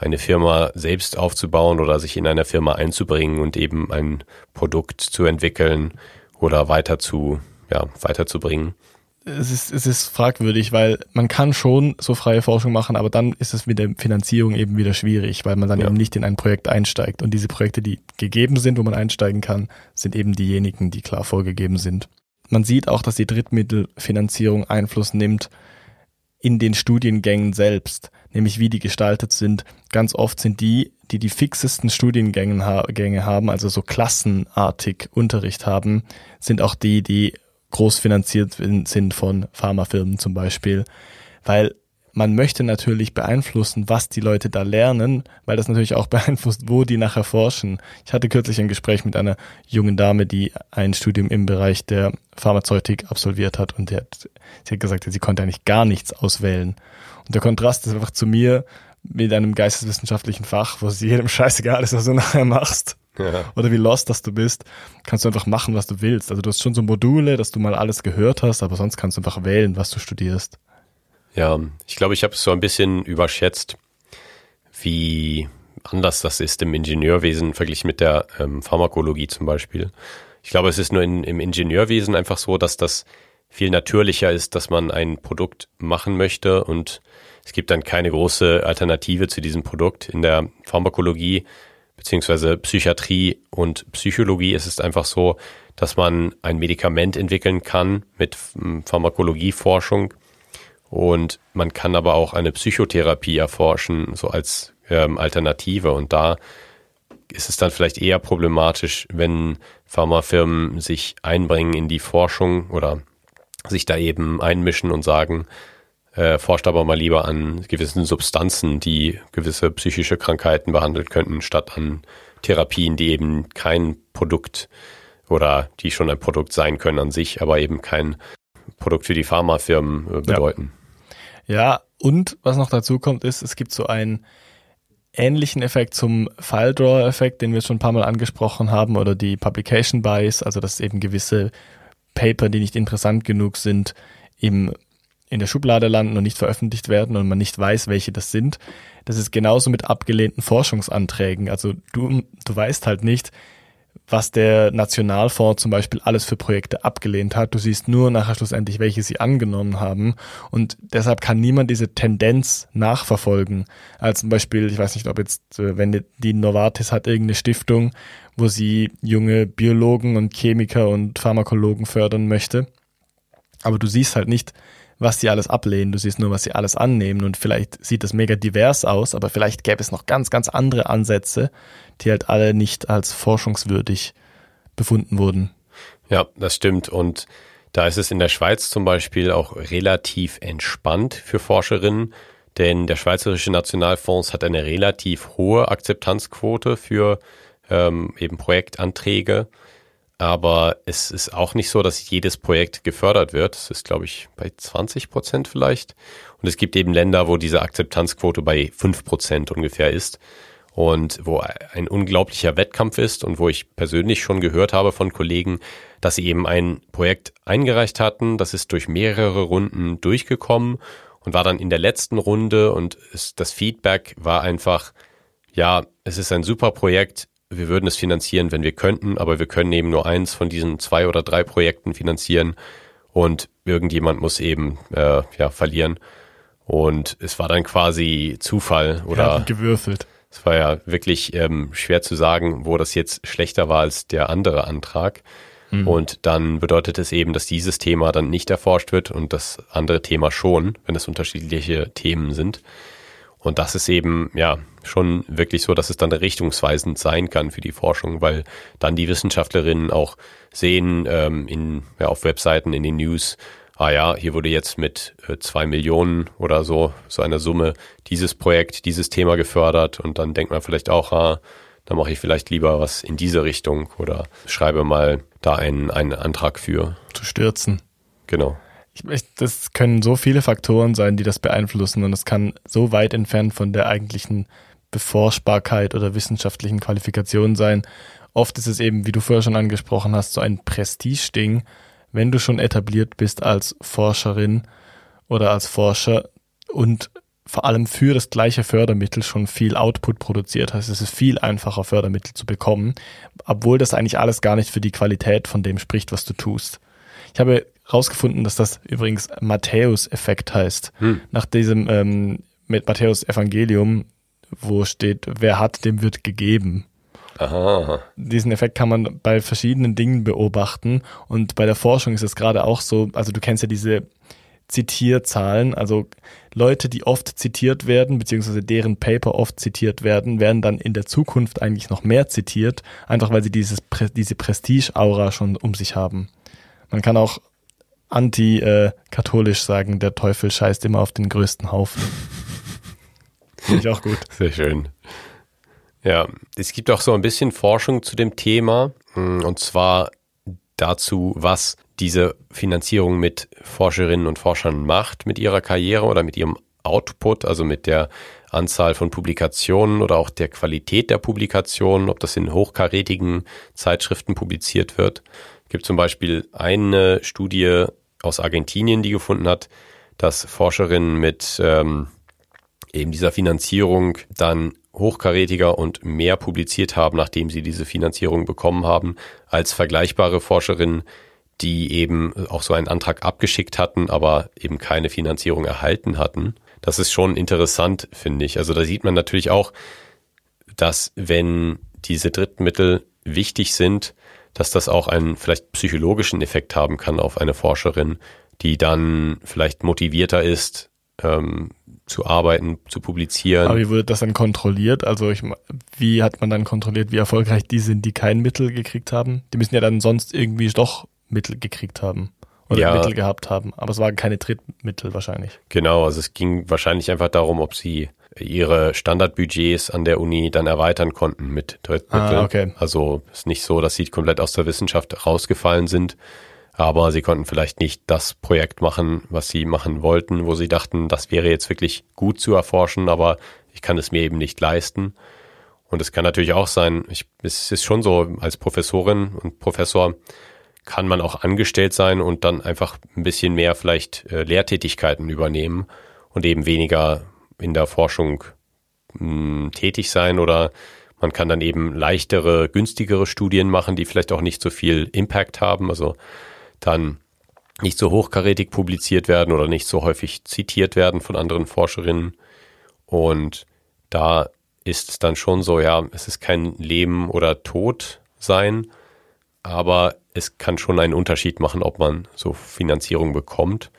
eine Firma selbst aufzubauen oder sich in einer Firma einzubringen und eben ein Produkt zu entwickeln oder weiter zu, ja, weiterzubringen es ist, es ist fragwürdig, weil man kann schon so freie Forschung machen, aber dann ist es mit der Finanzierung eben wieder schwierig, weil man dann ja. eben nicht in ein Projekt einsteigt. Und diese Projekte, die gegeben sind, wo man einsteigen kann, sind eben diejenigen, die klar vorgegeben sind. Man sieht auch, dass die Drittmittelfinanzierung Einfluss nimmt in den Studiengängen selbst, nämlich wie die gestaltet sind. Ganz oft sind die, die die fixesten Studiengänge haben, also so klassenartig Unterricht haben, sind auch die, die groß finanziert sind von Pharmafirmen zum Beispiel, weil man möchte natürlich beeinflussen, was die Leute da lernen, weil das natürlich auch beeinflusst, wo die nachher forschen. Ich hatte kürzlich ein Gespräch mit einer jungen Dame, die ein Studium im Bereich der Pharmazeutik absolviert hat und die hat, sie hat gesagt, sie konnte eigentlich gar nichts auswählen. Und der Kontrast ist einfach zu mir mit einem geisteswissenschaftlichen Fach, wo es jedem scheißegal ist, was du nachher machst ja. oder wie lost dass du bist, kannst du einfach machen, was du willst. Also du hast schon so Module, dass du mal alles gehört hast, aber sonst kannst du einfach wählen, was du studierst. Ja, ich glaube, ich habe es so ein bisschen überschätzt, wie anders das ist im Ingenieurwesen verglichen mit der ähm, Pharmakologie zum Beispiel. Ich glaube, es ist nur in, im Ingenieurwesen einfach so, dass das viel natürlicher ist, dass man ein Produkt machen möchte und es gibt dann keine große Alternative zu diesem Produkt. In der Pharmakologie beziehungsweise Psychiatrie und Psychologie ist es einfach so, dass man ein Medikament entwickeln kann mit hm, Pharmakologieforschung und man kann aber auch eine Psychotherapie erforschen, so als ähm, Alternative. Und da ist es dann vielleicht eher problematisch, wenn Pharmafirmen sich einbringen in die Forschung oder sich da eben einmischen und sagen, äh, forscht aber mal lieber an gewissen Substanzen, die gewisse psychische Krankheiten behandeln könnten, statt an Therapien, die eben kein Produkt oder die schon ein Produkt sein können an sich, aber eben kein Produkt für die Pharmafirmen äh, bedeuten. Ja. Ja, und was noch dazu kommt, ist, es gibt so einen ähnlichen Effekt zum File-Drawer-Effekt, den wir schon ein paar Mal angesprochen haben, oder die Publication Bias, also dass eben gewisse Paper, die nicht interessant genug sind, im in der Schublade landen und nicht veröffentlicht werden und man nicht weiß, welche das sind. Das ist genauso mit abgelehnten Forschungsanträgen. Also du, du weißt halt nicht, was der Nationalfonds zum Beispiel alles für Projekte abgelehnt hat. Du siehst nur nachher schlussendlich, welche sie angenommen haben. Und deshalb kann niemand diese Tendenz nachverfolgen. Als zum Beispiel, ich weiß nicht, ob jetzt, äh, wenn die Novartis hat irgendeine Stiftung, wo sie junge Biologen und Chemiker und Pharmakologen fördern möchte. Aber du siehst halt nicht, was sie alles ablehnen, du siehst nur, was sie alles annehmen und vielleicht sieht das mega divers aus, aber vielleicht gäbe es noch ganz, ganz andere Ansätze, die halt alle nicht als forschungswürdig befunden wurden. Ja, das stimmt und da ist es in der Schweiz zum Beispiel auch relativ entspannt für Forscherinnen, denn der Schweizerische Nationalfonds hat eine relativ hohe Akzeptanzquote für ähm, eben Projektanträge aber es ist auch nicht so, dass jedes Projekt gefördert wird. Es ist, glaube ich, bei 20 Prozent vielleicht. Und es gibt eben Länder, wo diese Akzeptanzquote bei 5 Prozent ungefähr ist. Und wo ein unglaublicher Wettkampf ist und wo ich persönlich schon gehört habe von Kollegen, dass sie eben ein Projekt eingereicht hatten. Das ist durch mehrere Runden durchgekommen und war dann in der letzten Runde und es, das Feedback war einfach, ja, es ist ein super Projekt, wir würden es finanzieren, wenn wir könnten, aber wir können eben nur eins von diesen zwei oder drei Projekten finanzieren und irgendjemand muss eben äh, ja verlieren. Und es war dann quasi Zufall oder ja, gewürfelt. Es war ja wirklich ähm, schwer zu sagen, wo das jetzt schlechter war als der andere Antrag. Mhm. Und dann bedeutet es eben, dass dieses Thema dann nicht erforscht wird und das andere Thema schon, wenn es unterschiedliche Themen sind. Und das ist eben, ja, schon wirklich so, dass es dann richtungsweisend sein kann für die Forschung, weil dann die Wissenschaftlerinnen auch sehen ähm, in, ja, auf Webseiten, in den News, ah ja, hier wurde jetzt mit äh, zwei Millionen oder so, so einer Summe, dieses Projekt, dieses Thema gefördert und dann denkt man vielleicht auch, ah, da mache ich vielleicht lieber was in diese Richtung oder schreibe mal da einen, einen Antrag für. Zu stürzen. Genau. Ich, ich, das können so viele Faktoren sein, die das beeinflussen und es kann so weit entfernt von der eigentlichen Beforschbarkeit oder wissenschaftlichen Qualifikation sein. Oft ist es eben, wie du vorher schon angesprochen hast, so ein Prestigeding, wenn du schon etabliert bist als Forscherin oder als Forscher und vor allem für das gleiche Fördermittel schon viel Output produziert hast. Es ist viel einfacher, Fördermittel zu bekommen, obwohl das eigentlich alles gar nicht für die Qualität von dem spricht, was du tust. Ich habe herausgefunden, dass das übrigens Matthäus-Effekt heißt. Hm. Nach diesem ähm, mit Matthäus Evangelium, wo steht, wer hat, dem wird gegeben. Aha. Diesen Effekt kann man bei verschiedenen Dingen beobachten und bei der Forschung ist es gerade auch so, also du kennst ja diese Zitierzahlen, also Leute, die oft zitiert werden, beziehungsweise deren Paper oft zitiert werden, werden dann in der Zukunft eigentlich noch mehr zitiert, einfach weil sie dieses, diese Prestige-Aura schon um sich haben. Man kann auch anti-katholisch sagen, der Teufel scheißt immer auf den größten Haufen. Finde ich auch gut. Sehr schön. Ja, es gibt auch so ein bisschen Forschung zu dem Thema mm, und zwar dazu, was diese Finanzierung mit Forscherinnen und Forschern macht mit ihrer Karriere oder mit ihrem Output, also mit der Anzahl von Publikationen oder auch der Qualität der Publikationen, ob das in hochkarätigen Zeitschriften publiziert wird. Es gibt zum Beispiel eine Studie aus Argentinien, die gefunden hat, dass Forscherinnen mit ähm, eben dieser Finanzierung dann hochkarätiger und mehr publiziert haben, nachdem sie diese Finanzierung bekommen haben, als vergleichbare Forscherinnen, die eben auch so einen Antrag abgeschickt hatten, aber eben keine Finanzierung erhalten hatten. Das ist schon interessant, finde ich. Also da sieht man natürlich auch, dass wenn diese Drittmittel wichtig sind, dass das auch einen vielleicht psychologischen Effekt haben kann auf eine Forscherin, die dann vielleicht motivierter ist, ähm, zu arbeiten, zu publizieren. Aber wie wurde das dann kontrolliert? Also ich, wie hat man dann kontrolliert, wie erfolgreich die sind, die kein Mittel gekriegt haben? Die müssen ja dann sonst irgendwie doch Mittel gekriegt haben oder ja. Mittel gehabt haben. Aber es waren keine Drittmittel wahrscheinlich. Genau, also es ging wahrscheinlich einfach darum, ob sie ihre Standardbudgets an der Uni dann erweitern konnten mit Drittmitteln. Ah, okay. Also es ist nicht so, dass sie komplett aus der Wissenschaft rausgefallen sind, aber sie konnten vielleicht nicht das Projekt machen, was sie machen wollten, wo sie dachten, das wäre jetzt wirklich gut zu erforschen, aber ich kann es mir eben nicht leisten. Und es kann natürlich auch sein, ich, es ist schon so, als Professorin und Professor kann man auch angestellt sein und dann einfach ein bisschen mehr vielleicht äh, Lehrtätigkeiten übernehmen und eben weniger in der Forschung mh, hm, tätig sein oder man kann dann eben leichtere, günstigere Studien machen, die vielleicht auch nicht so viel Impact haben, also dann nicht so hochkarätig publiziert werden oder nicht so häufig zitiert werden von anderen Forscherinnen. Und da ist es dann schon so, ja, es ist kein Leben oder Tod sein, aber es kann schon einen Unterschied machen, ob man so Finanzierung bekommt.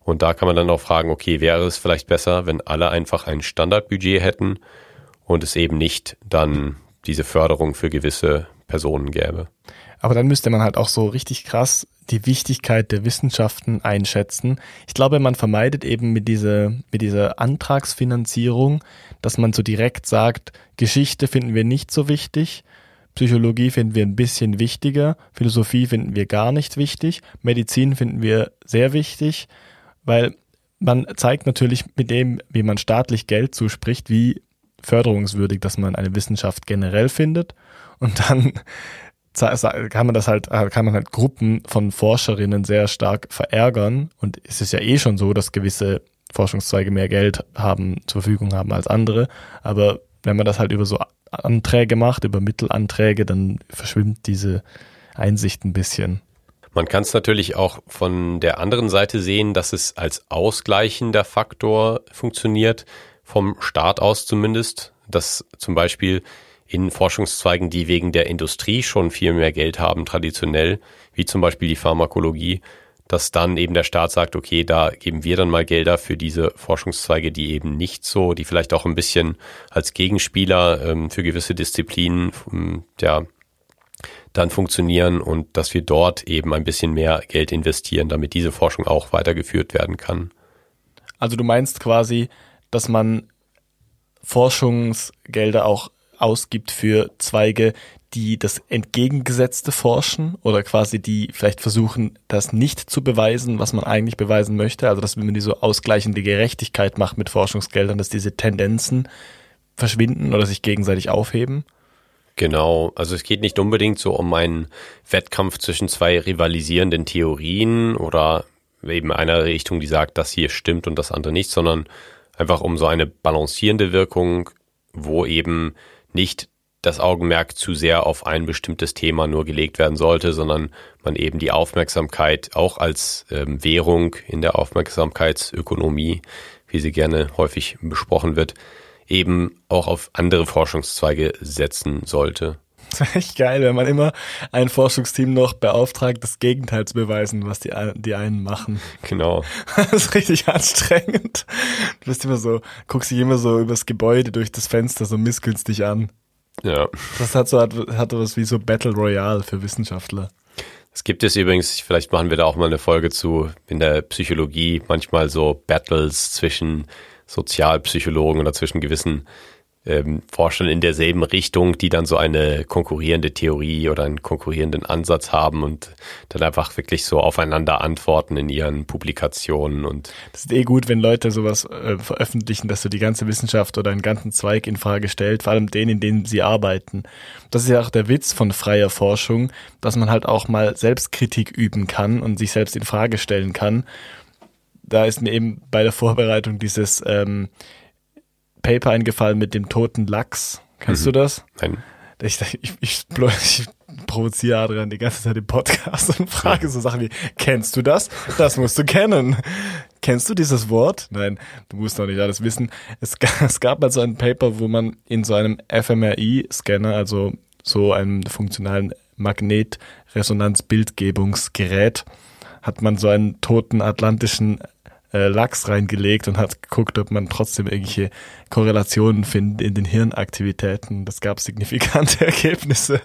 Und da kann man dann auch fragen, okay, wäre es vielleicht besser, wenn alle einfach ein Standardbudget hätten und es eben nicht dann diese Förderung für gewisse Personen gäbe. Aber dann müsste man halt auch so richtig krass die Wichtigkeit der Wissenschaften einschätzen. Ich glaube, man vermeidet eben mit dieser, mit dieser Antragsfinanzierung, dass man so direkt sagt, Geschichte finden wir nicht so wichtig, Psychologie finden wir ein bisschen wichtiger, Philosophie finden wir gar nicht wichtig, Medizin finden wir sehr wichtig, weil man zeigt natürlich mit dem, wie man staatlich Geld zuspricht, wie förderungswürdig, dass man eine Wissenschaft generell findet. Und dann kann man das halt, kann man halt Gruppen von Forscherinnen sehr stark verärgern. Und es ist ja eh schon so, dass gewisse Forschungszweige mehr Geld haben, zur Verfügung haben als andere. Aber wenn man das halt über so Anträge macht, über Mittelanträge, dann verschwimmt diese Einsicht ein bisschen. Man kann es natürlich auch von der anderen Seite sehen, dass es als ausgleichender Faktor funktioniert, vom Staat aus zumindest, dass zum Beispiel in Forschungszweigen, die wegen der Industrie schon viel mehr Geld haben, traditionell, wie zum Beispiel die Pharmakologie, dass dann eben der Staat sagt, okay, da geben wir dann mal Gelder für diese Forschungszweige, die eben nicht so, die vielleicht auch ein bisschen als Gegenspieler ähm, für gewisse Disziplinen, ähm, ja, dann funktionieren und dass wir dort eben ein bisschen mehr Geld investieren, damit diese Forschung auch weitergeführt werden kann. Also du meinst quasi, dass man Forschungsgelder auch ausgibt für Zweige, die das Entgegengesetzte forschen oder quasi die vielleicht versuchen, das nicht zu beweisen, was man eigentlich beweisen möchte. Also dass wenn man die so ausgleichende Gerechtigkeit macht mit Forschungsgeldern, dass diese Tendenzen verschwinden oder sich gegenseitig aufheben. Genau, also es geht nicht unbedingt so um einen Wettkampf zwischen zwei rivalisierenden Theorien oder eben einer Richtung, die sagt, das hier stimmt und das andere nicht, sondern einfach um so eine balancierende Wirkung, wo eben nicht das Augenmerk zu sehr auf ein bestimmtes Thema nur gelegt werden sollte, sondern man eben die Aufmerksamkeit auch als ähm, Währung in der Aufmerksamkeitsökonomie, wie sie gerne häufig besprochen wird, eben auch auf andere Forschungszweige setzen sollte. Das ist echt geil, wenn man immer ein Forschungsteam noch beauftragt, das Gegenteil zu beweisen, was die, die einen machen. Genau. Das ist richtig anstrengend. Du bist immer so, guckst dich immer so übers Gebäude durch das Fenster so missgünstig an. Ja. Das hat so hat, hat was wie so Battle Royale für Wissenschaftler. Es gibt es übrigens, vielleicht machen wir da auch mal eine Folge zu, in der Psychologie manchmal so Battles zwischen Sozialpsychologen oder zwischen gewissen ähm, Forschern in derselben Richtung, die dann so eine konkurrierende Theorie oder einen konkurrierenden Ansatz haben und dann einfach wirklich so aufeinander antworten in ihren Publikationen und das ist eh gut, wenn Leute sowas äh, veröffentlichen, dass du die ganze Wissenschaft oder einen ganzen Zweig in Frage stellt, vor allem den, in denen sie arbeiten. Das ist ja auch der Witz von freier Forschung, dass man halt auch mal Selbstkritik üben kann und sich selbst in Frage stellen kann. Da ist mir eben bei der Vorbereitung dieses ähm, Paper eingefallen mit dem toten Lachs. Kennst mhm. du das? Nein. Ich, ich, ich, ich provoziere Adrian die ganze Zeit im Podcast und frage so Sachen wie, kennst du das? Das musst du kennen. Kennst du dieses Wort? Nein, du musst doch nicht alles wissen. Es, es gab also ein Paper, wo man in so einem fMRI-Scanner, also so einem funktionalen Magnetresonanzbildgebungsgerät, hat man so einen toten atlantischen äh, Lachs reingelegt und hat geguckt, ob man trotzdem irgendwelche Korrelationen findet in den Hirnaktivitäten. Das gab signifikante Ergebnisse.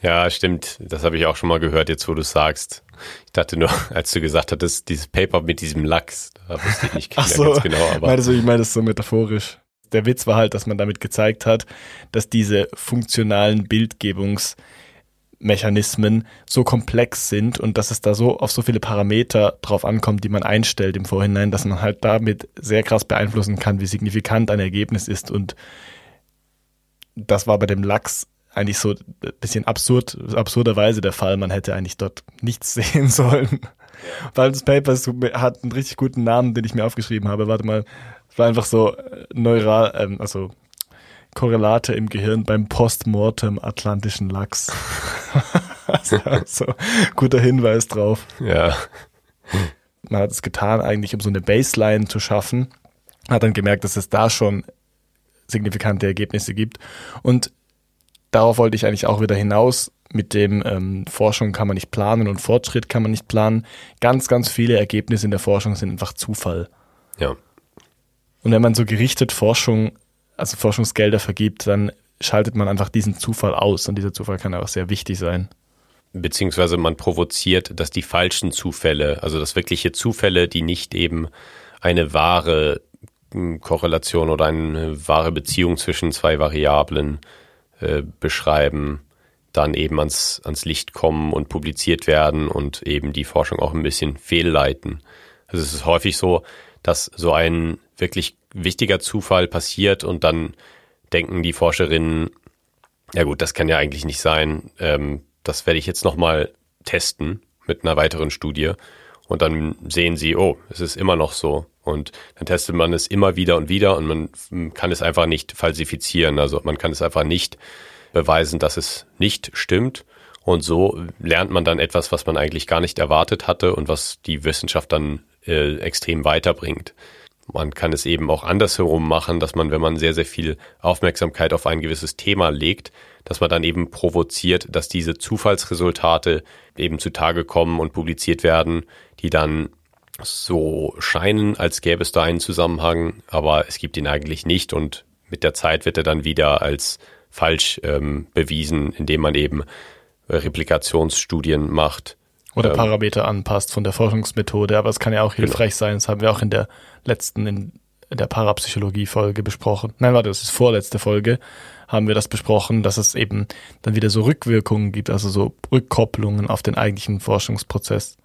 Ja, stimmt. Das habe ich auch schon mal gehört, jetzt wo du sagst. Ich dachte nur, als du gesagt hattest, dieses Paper mit diesem Lachs, da wusste ich nicht Ach so, ganz genau. Aber meinst du, ich meine das so metaphorisch. Der Witz war halt, dass man damit gezeigt hat, dass diese funktionalen Bildgebungs- Mechanismen so komplex sind und dass es da so auf so viele Parameter drauf ankommt, die man einstellt im Vorhinein, dass man halt damit sehr krass beeinflussen kann, wie signifikant ein Ergebnis ist. Und das war bei dem Lachs eigentlich so ein bisschen absurd, absurderweise der Fall. Man hätte eigentlich dort nichts sehen sollen. Weil das Paper hat einen richtig guten Namen, den ich mir aufgeschrieben habe. Warte mal, es war einfach so äh, neural, ähm, also Korrelate im Gehirn beim Postmortem atlantischen Lachs. also, guter Hinweis drauf. Ja. Man hat es getan, eigentlich um so eine Baseline zu schaffen. Hat dann gemerkt, dass es da schon signifikante Ergebnisse gibt. Und darauf wollte ich eigentlich auch wieder hinaus. Mit dem ähm, Forschung kann man nicht planen und Fortschritt kann man nicht planen. Ganz, ganz viele Ergebnisse in der Forschung sind einfach Zufall. Ja. Und wenn man so gerichtet Forschung also Forschungsgelder vergibt, dann schaltet man einfach diesen Zufall aus und dieser Zufall kann auch sehr wichtig sein. Beziehungsweise man provoziert, dass die falschen Zufälle, also dass wirkliche Zufälle, die nicht eben eine wahre hm, Korrelation oder eine wahre Beziehung zwischen zwei Variablen äh, beschreiben, dann eben ans, ans Licht kommen und publiziert werden und eben die Forschung auch ein bisschen fehlleiten. Also es ist häufig so, dass so ein wirklich wichtiger Zufall passiert und dann denken die Forscherinnen, ja gut, das kann ja eigentlich nicht sein. Ähm, das werde ich jetzt nochmal testen mit einer weiteren Studie. Und dann sehen sie, oh, es ist immer noch so. Und dann testet man es immer wieder und wieder und man kann es einfach nicht falsifizieren. Also man kann es einfach nicht beweisen, dass es nicht stimmt. Und so lernt man dann etwas, was man eigentlich gar nicht erwartet hatte und was die Wissenschaft dann äh, extrem weiterbringt. Man kann es eben auch andersherum machen, dass man, wenn man sehr, sehr viel Aufmerksamkeit auf ein gewisses Thema legt, dass man dann eben provoziert, dass diese Zufallsresultate eben zutage kommen und publiziert werden, die dann so scheinen, als gäbe es da einen Zusammenhang, aber es gibt ihn eigentlich nicht und mit der Zeit wird er dann wieder als falsch ähm, bewiesen, indem man eben Replikationsstudien macht. Oder ähm, Parameter anpasst von der Forschungsmethode, aber es kann ja auch genau. hilfreich genau. sein. Das haben wir auch in der letzten, in der Parapsychologie-Folge besprochen. Nein, warte, das ist vorletzte Folge, haben wir das besprochen, dass es eben dann wieder so Rückwirkungen gibt, also so Rückkopplungen auf den eigentlichen Forschungsprozess.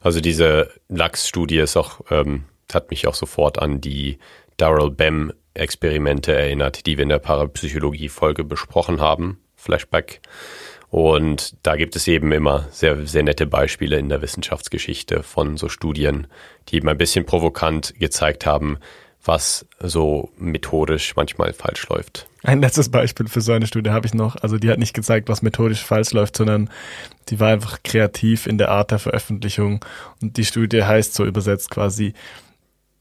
Also diese Lachs-Studie ist auch, ähm, hat mich auch sofort an die Darrell Bem Experimente erinnert, die wir in der Parapsychologie-Folge besprochen haben. Flashback. Und da gibt es eben immer sehr, sehr nette Beispiele in der Wissenschaftsgeschichte von so Studien, die eben ein bisschen provokant gezeigt haben, was so methodisch manchmal falsch läuft. Ein letztes Beispiel für so eine Studie habe ich noch. Also die hat nicht gezeigt, was methodisch falsch läuft, sondern die war einfach kreativ in der Art der Veröffentlichung. Und die Studie heißt so übersetzt quasi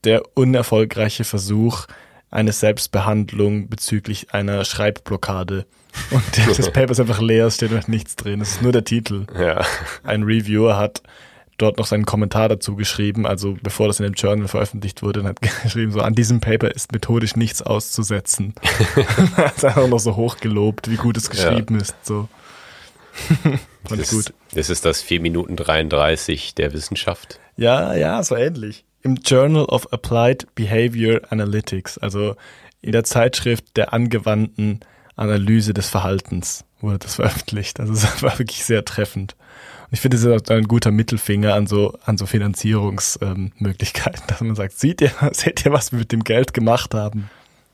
der unerfolgreiche Versuch, eine Selbstbehandlung bezüglich einer Schreibblockade. Und das Paper ist einfach leer, es steht noch nichts drin. Es ist nur der Titel. Ja. Ein Reviewer hat dort noch seinen Kommentar dazu geschrieben, also bevor das in dem Journal veröffentlicht wurde, und hat geschrieben, so an diesem Paper ist methodisch nichts auszusetzen. hat es einfach noch so hoch gelobt, wie gut es geschrieben ja. ist. So. Fand das, gut. Das ist das 4 Minuten 33 der Wissenschaft. Ja, ja, so ähnlich. Im Journal of Applied Behavior Analytics, also in der Zeitschrift der angewandten Analyse des Verhaltens wurde das veröffentlicht. Also es war wirklich sehr treffend. Und ich finde, es ist auch ein guter Mittelfinger an so, an so Finanzierungsmöglichkeiten, ähm, dass man sagt, seht ihr, seht ihr, was wir mit dem Geld gemacht haben?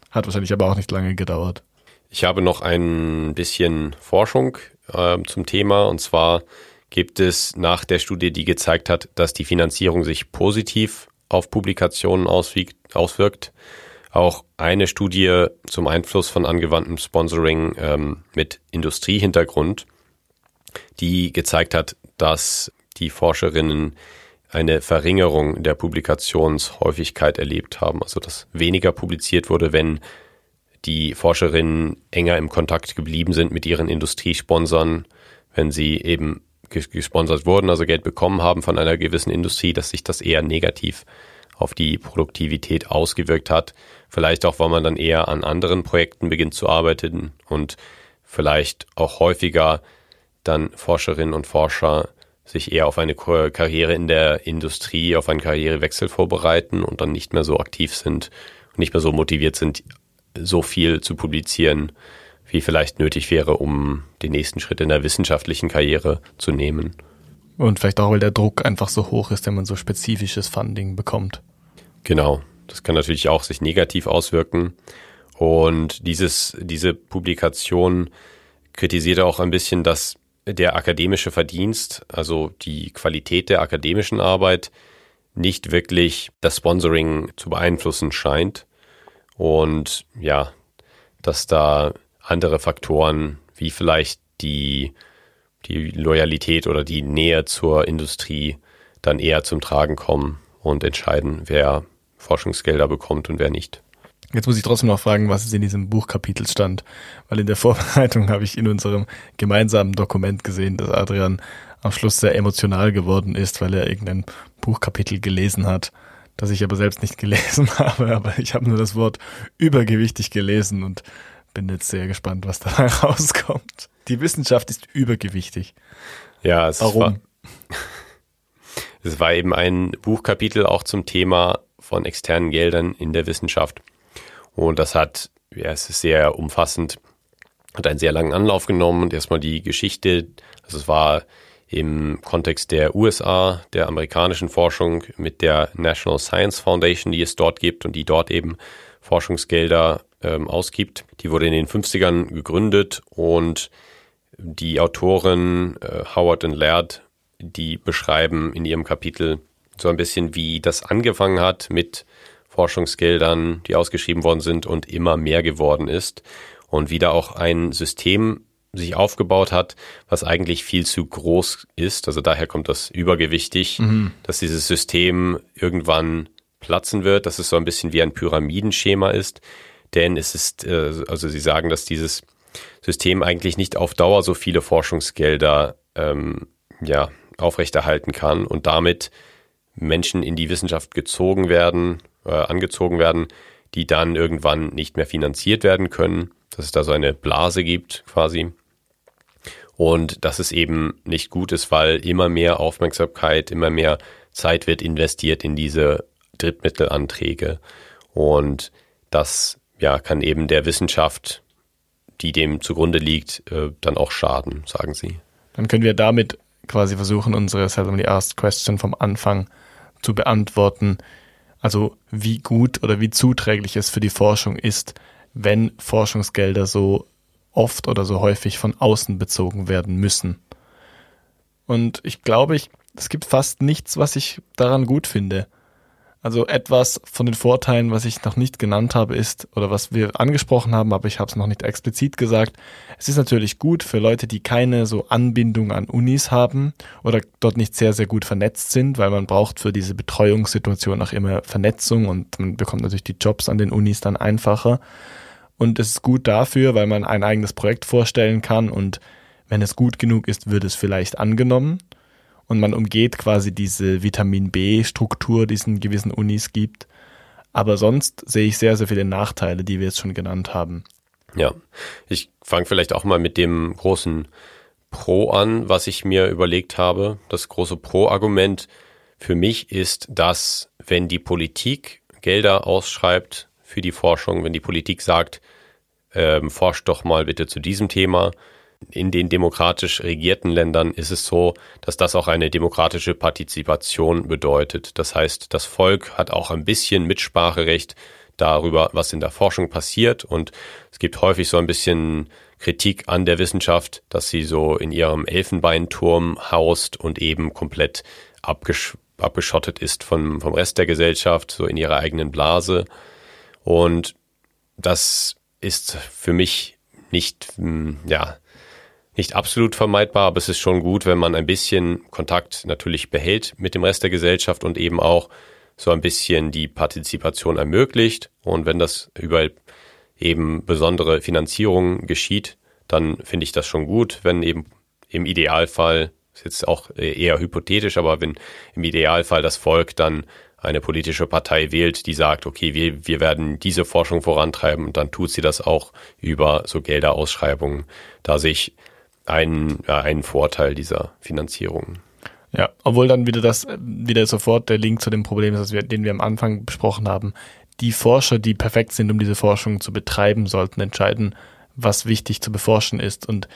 Hat wahrscheinlich aber auch nicht lange gedauert. Ich habe noch ein bisschen Forschung äh, zum Thema und zwar gibt es nach der Studie, die gezeigt hat, dass die Finanzierung sich positiv auf Publikationen auswirkt, auswirkt auch eine Studie zum Einfluss von angewandtem Sponsoring ähm, mit Industriehintergrund, die gezeigt hat, dass die Forscherinnen eine Verringerung der Publikationshäufigkeit erlebt haben, also dass weniger publiziert wurde, wenn die Forscherinnen enger im Kontakt geblieben sind mit ihren Industriesponsern, wenn sie eben gesponsert wurden, also Geld bekommen haben von einer gewissen Industrie, dass sich das eher negativ auf die Produktivität ausgewirkt hat. Vielleicht auch, weil man dann eher an anderen Projekten beginnt zu arbeiten und vielleicht auch häufiger dann Forscherinnen und Forscher sich eher auf eine Karriere in der Industrie, auf einen Karrierewechsel vorbereiten und dann nicht mehr so aktiv sind und nicht mehr so motiviert sind, so viel zu publizieren, wie vielleicht nötig wäre, um den nächsten Schritt in der wissenschaftlichen Karriere zu nehmen. Und vielleicht auch, weil der Druck einfach so hoch ist, wenn man so spezifisches Funding bekommt. Genau. Das kann natürlich auch sich negativ auswirken. Und dieses, diese Publikation kritisierte auch ein bisschen, dass der akademische Verdienst, also die Qualität der akademischen Arbeit, nicht wirklich das Sponsoring zu beeinflussen scheint. Und ja, dass da andere Faktoren wie vielleicht die, die Loyalität oder die Nähe zur Industrie dann eher zum Tragen kommen und entscheiden, wer Forschungsgelder bekommt und wer nicht. Jetzt muss ich trotzdem noch fragen, was es in diesem Buchkapitel stand, weil in der Vorbereitung habe ich in unserem gemeinsamen Dokument gesehen, dass Adrian am Schluss sehr emotional geworden ist, weil er irgendein Buchkapitel gelesen hat, das ich aber selbst nicht gelesen habe, aber ich habe nur das Wort übergewichtig gelesen und bin jetzt sehr gespannt, was dabei rauskommt. Die Wissenschaft ist übergewichtig. Ja, es Warum? War, es war eben ein Buchkapitel auch zum Thema von externen Geldern in der Wissenschaft. Und das hat, ja, es ist sehr umfassend, hat einen sehr langen Anlauf genommen und erstmal die Geschichte, also es war im Kontext der USA, der amerikanischen Forschung mit der National Science Foundation, die es dort gibt und die dort eben Forschungsgelder ähm, ausgibt. Die wurde in den 50ern gegründet und die Autoren äh, Howard und Laird, die beschreiben in ihrem Kapitel so ein bisschen, wie das angefangen hat mit Forschungsgeldern, die ausgeschrieben worden sind und immer mehr geworden ist und wieder auch ein System sich aufgebaut hat, was eigentlich viel zu groß ist. Also daher kommt das übergewichtig, mhm. dass dieses System irgendwann platzen wird, dass es so ein bisschen wie ein Pyramidenschema ist. Denn es ist, äh, also Sie sagen, dass dieses System eigentlich nicht auf Dauer so viele Forschungsgelder ähm, ja, aufrechterhalten kann und damit Menschen in die Wissenschaft gezogen werden, äh, angezogen werden, die dann irgendwann nicht mehr finanziert werden können, dass es da so eine Blase gibt quasi. Und dass es eben nicht gut ist, weil immer mehr Aufmerksamkeit, immer mehr Zeit wird investiert in diese Drittmittelanträge. Und das ja, kann eben der Wissenschaft, die dem zugrunde liegt, äh, dann auch schaden, sagen Sie. Dann können wir damit quasi versuchen, unsere Seldomly Asked Question vom Anfang zu beantworten. Also wie gut oder wie zuträglich es für die Forschung ist, wenn Forschungsgelder so oft oder so häufig von außen bezogen werden müssen. Und ich glaube, ich, es gibt fast nichts, was ich daran gut finde. Also etwas von den Vorteilen, was ich noch nicht genannt habe, ist, oder was wir angesprochen haben, aber ich habe es noch nicht explizit gesagt, es ist natürlich gut für Leute, die keine so Anbindung an Unis haben oder dort nicht sehr, sehr gut vernetzt sind, weil man braucht für diese Betreuungssituation auch immer Vernetzung und man bekommt natürlich die Jobs an den Unis dann einfacher. Und es ist gut dafür, weil man ein eigenes Projekt vorstellen kann und wenn es gut genug ist, wird es vielleicht angenommen und man umgeht quasi diese Vitamin B-Struktur, die es in gewissen Unis gibt. Aber sonst sehe ich sehr, sehr viele Nachteile, die wir jetzt schon genannt haben. Ja, ich fange vielleicht auch mal mit dem großen Pro an, was ich mir überlegt habe. Das große Pro-Argument für mich ist, dass wenn die Politik Gelder ausschreibt für die Forschung, wenn die Politik sagt, ähm, forscht doch mal bitte zu diesem Thema, in den demokratisch regierten Ländern ist es so, dass das auch eine demokratische Partizipation bedeutet. Das heißt, das Volk hat auch ein bisschen Mitspracherecht darüber, was in der Forschung passiert. Und es gibt häufig so ein bisschen Kritik an der Wissenschaft, dass sie so in ihrem Elfenbeinturm haust und eben komplett abgesch abgeschottet ist vom, vom Rest der Gesellschaft, so in ihrer eigenen Blase. Und das ist für mich nicht, hm, ja, nicht absolut vermeidbar, aber es ist schon gut, wenn man ein bisschen Kontakt natürlich behält mit dem Rest der Gesellschaft und eben auch so ein bisschen die Partizipation ermöglicht. Und wenn das über eben besondere Finanzierung geschieht, dann finde ich das schon gut, wenn eben im Idealfall, ist jetzt auch eher hypothetisch, aber wenn im Idealfall das Volk dann eine politische Partei wählt, die sagt, okay, wir, wir werden diese Forschung vorantreiben und dann tut sie das auch über so Gelderausschreibungen. Da sehe ich ein, äh, ein Vorteil dieser Finanzierung. Ja, obwohl dann wieder das, wieder sofort der Link zu dem Problem ist, wir, den wir am Anfang besprochen haben. Die Forscher, die perfekt sind, um diese Forschung zu betreiben, sollten entscheiden, was wichtig zu beforschen ist. Und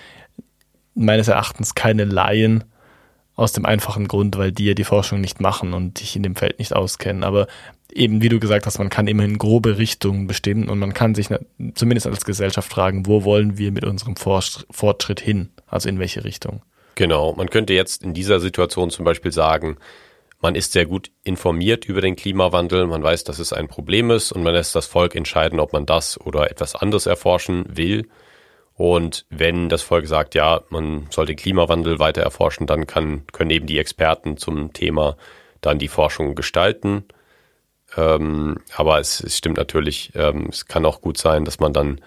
meines Erachtens keine Laien aus dem einfachen Grund, weil die ja die Forschung nicht machen und sich in dem Feld nicht auskennen. Aber eben, wie du gesagt hast, man kann immerhin grobe Richtungen bestimmen und man kann sich zumindest als Gesellschaft fragen, wo wollen wir mit unserem Fortschritt hin? Also in welche Richtung? Genau. Man könnte jetzt in dieser Situation zum Beispiel sagen, man ist sehr gut informiert über den Klimawandel, man weiß, dass es ein Problem ist und man lässt das Volk entscheiden, ob man das oder etwas anderes erforschen will. Und wenn das Volk sagt, ja, man soll den Klimawandel weiter erforschen, dann kann, können eben die Experten zum Thema dann die Forschung gestalten. Ähm, aber es, es, stimmt natürlich, ähm, es kann auch gut sein, dass man dann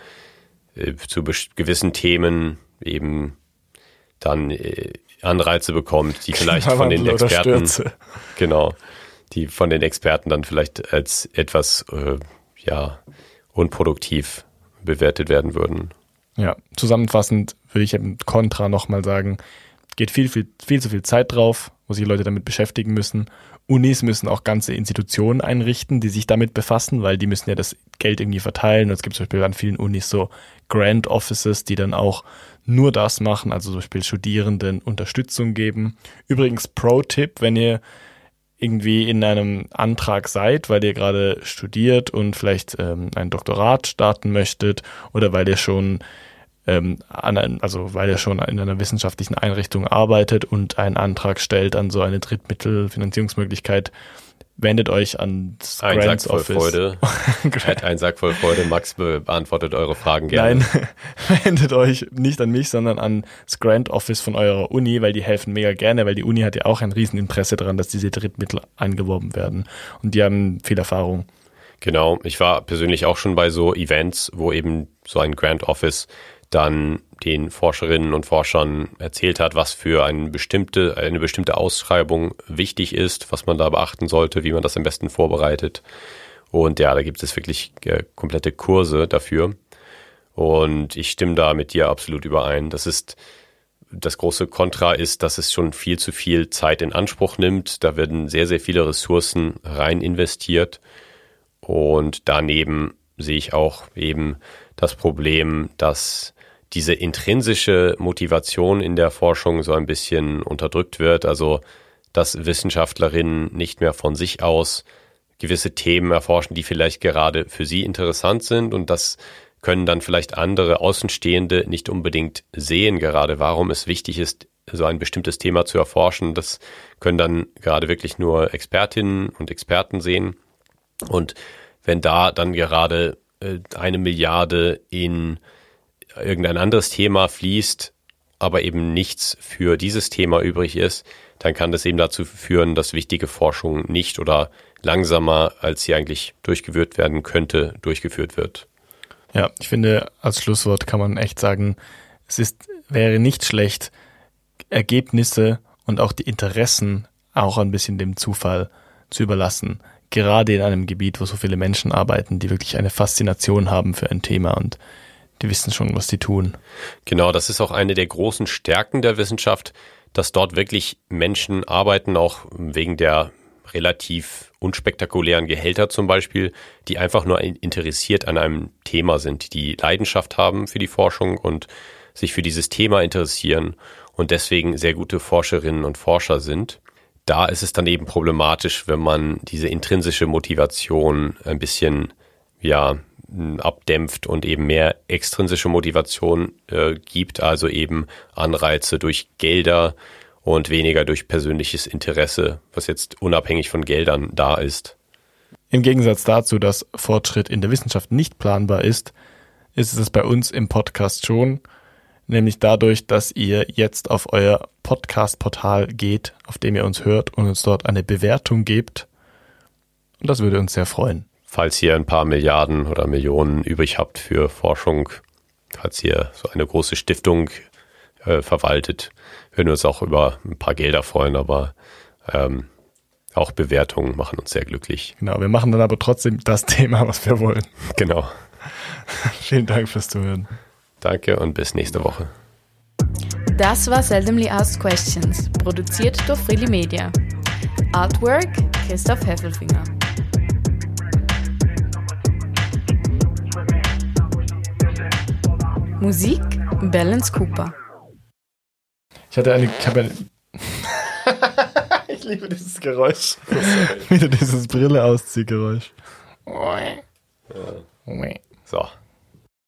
äh, zu gewissen Themen eben dann äh, Anreize bekommt, die vielleicht von den Experten, genau, die von den Experten dann vielleicht als etwas, äh, ja, unproduktiv bewertet werden würden. Ja, zusammenfassend würde ich im Kontra nochmal sagen, geht viel, viel, viel zu viel Zeit drauf, wo sich Leute damit beschäftigen müssen. Unis müssen auch ganze Institutionen einrichten, die sich damit befassen, weil die müssen ja das Geld irgendwie verteilen. Und es gibt zum Beispiel an vielen Unis so Grant Offices, die dann auch nur das machen, also zum Beispiel Studierenden Unterstützung geben. Übrigens Pro-Tipp, wenn ihr irgendwie in einem Antrag seid, weil ihr gerade studiert und vielleicht ähm, ein Doktorat starten möchtet oder weil ihr schon ähm, an also weil er schon in einer wissenschaftlichen Einrichtung arbeitet und einen Antrag stellt an so eine Drittmittelfinanzierungsmöglichkeit, wendet euch an das Ein Sack voll Office. Freude. Hat ein Sack voll Freude. Max be beantwortet eure Fragen gerne. Nein, wendet euch nicht an mich, sondern an das Grant Office von eurer Uni, weil die helfen mega gerne, weil die Uni hat ja auch ein Rieseninteresse daran, dass diese Drittmittel angeworben werden. Und die haben viel Erfahrung. Genau, ich war persönlich auch schon bei so Events, wo eben so ein Grant Office dann den Forscherinnen und Forschern erzählt hat, was für eine bestimmte, eine bestimmte Ausschreibung wichtig ist, was man da beachten sollte, wie man das am besten vorbereitet. Und ja, da gibt es wirklich äh, komplette Kurse dafür. Und ich stimme da mit dir absolut überein. Das ist das große Kontra ist, dass es schon viel zu viel Zeit in Anspruch nimmt. Da werden sehr, sehr viele Ressourcen rein investiert. Und daneben sehe ich auch eben das Problem, dass diese intrinsische Motivation in der Forschung so ein bisschen unterdrückt wird. Also, dass Wissenschaftlerinnen nicht mehr von sich aus gewisse Themen erforschen, die vielleicht gerade für sie interessant sind und das können dann vielleicht andere Außenstehende nicht unbedingt sehen, gerade warum es wichtig ist, so ein bestimmtes Thema zu erforschen. Das können dann gerade wirklich nur Expertinnen und Experten sehen. Und wenn da dann gerade äh, eine Milliarde in irgendein anderes Thema fließt, aber eben nichts für dieses Thema übrig ist, dann kann das eben dazu führen, dass wichtige Forschung nicht oder langsamer, als sie eigentlich durchgeführt werden könnte, durchgeführt wird. Ja, ich finde, als Schlusswort kann man echt sagen, es ist, wäre nicht schlecht, Ergebnisse und auch die Interessen auch ein bisschen dem Zufall zu überlassen. Gerade in einem Gebiet, wo so viele Menschen arbeiten, die wirklich eine Faszination haben für ein Thema und die wissen schon, was die tun. Genau, das ist auch eine der großen Stärken der Wissenschaft, dass dort wirklich Menschen arbeiten, auch wegen der relativ unspektakulären Gehälter zum Beispiel, die einfach nur interessiert an einem Thema sind, die Leidenschaft haben für die Forschung und sich für dieses Thema interessieren und deswegen sehr gute Forscherinnen und Forscher sind. Da ist es dann eben problematisch, wenn man diese intrinsische Motivation ein bisschen, ja, abdämpft und eben mehr extrinsische Motivation äh, gibt, also eben Anreize durch Gelder und weniger durch persönliches Interesse, was jetzt unabhängig von Geldern da ist. Im Gegensatz dazu, dass Fortschritt in der Wissenschaft nicht planbar ist, ist es bei uns im Podcast schon, nämlich dadurch, dass ihr jetzt auf euer Podcast-Portal geht, auf dem ihr uns hört und uns dort eine Bewertung gebt. Und das würde uns sehr freuen. Falls ihr ein paar Milliarden oder Millionen übrig habt für Forschung, falls ihr so eine große Stiftung äh, verwaltet, würden wir uns auch über ein paar Gelder freuen, aber ähm, auch Bewertungen machen uns sehr glücklich. Genau, wir machen dann aber trotzdem das Thema, was wir wollen. Genau. Vielen Dank fürs Zuhören. Danke und bis nächste Woche. Das war Seldomly Asked Questions, produziert durch Freely Media. Artwork Christoph Heffelfinger. Musik Balance Cooper. Ich hatte eine, ich habe eine, ich liebe dieses Geräusch. Wieder dieses Brille ausziehgeräusch. So.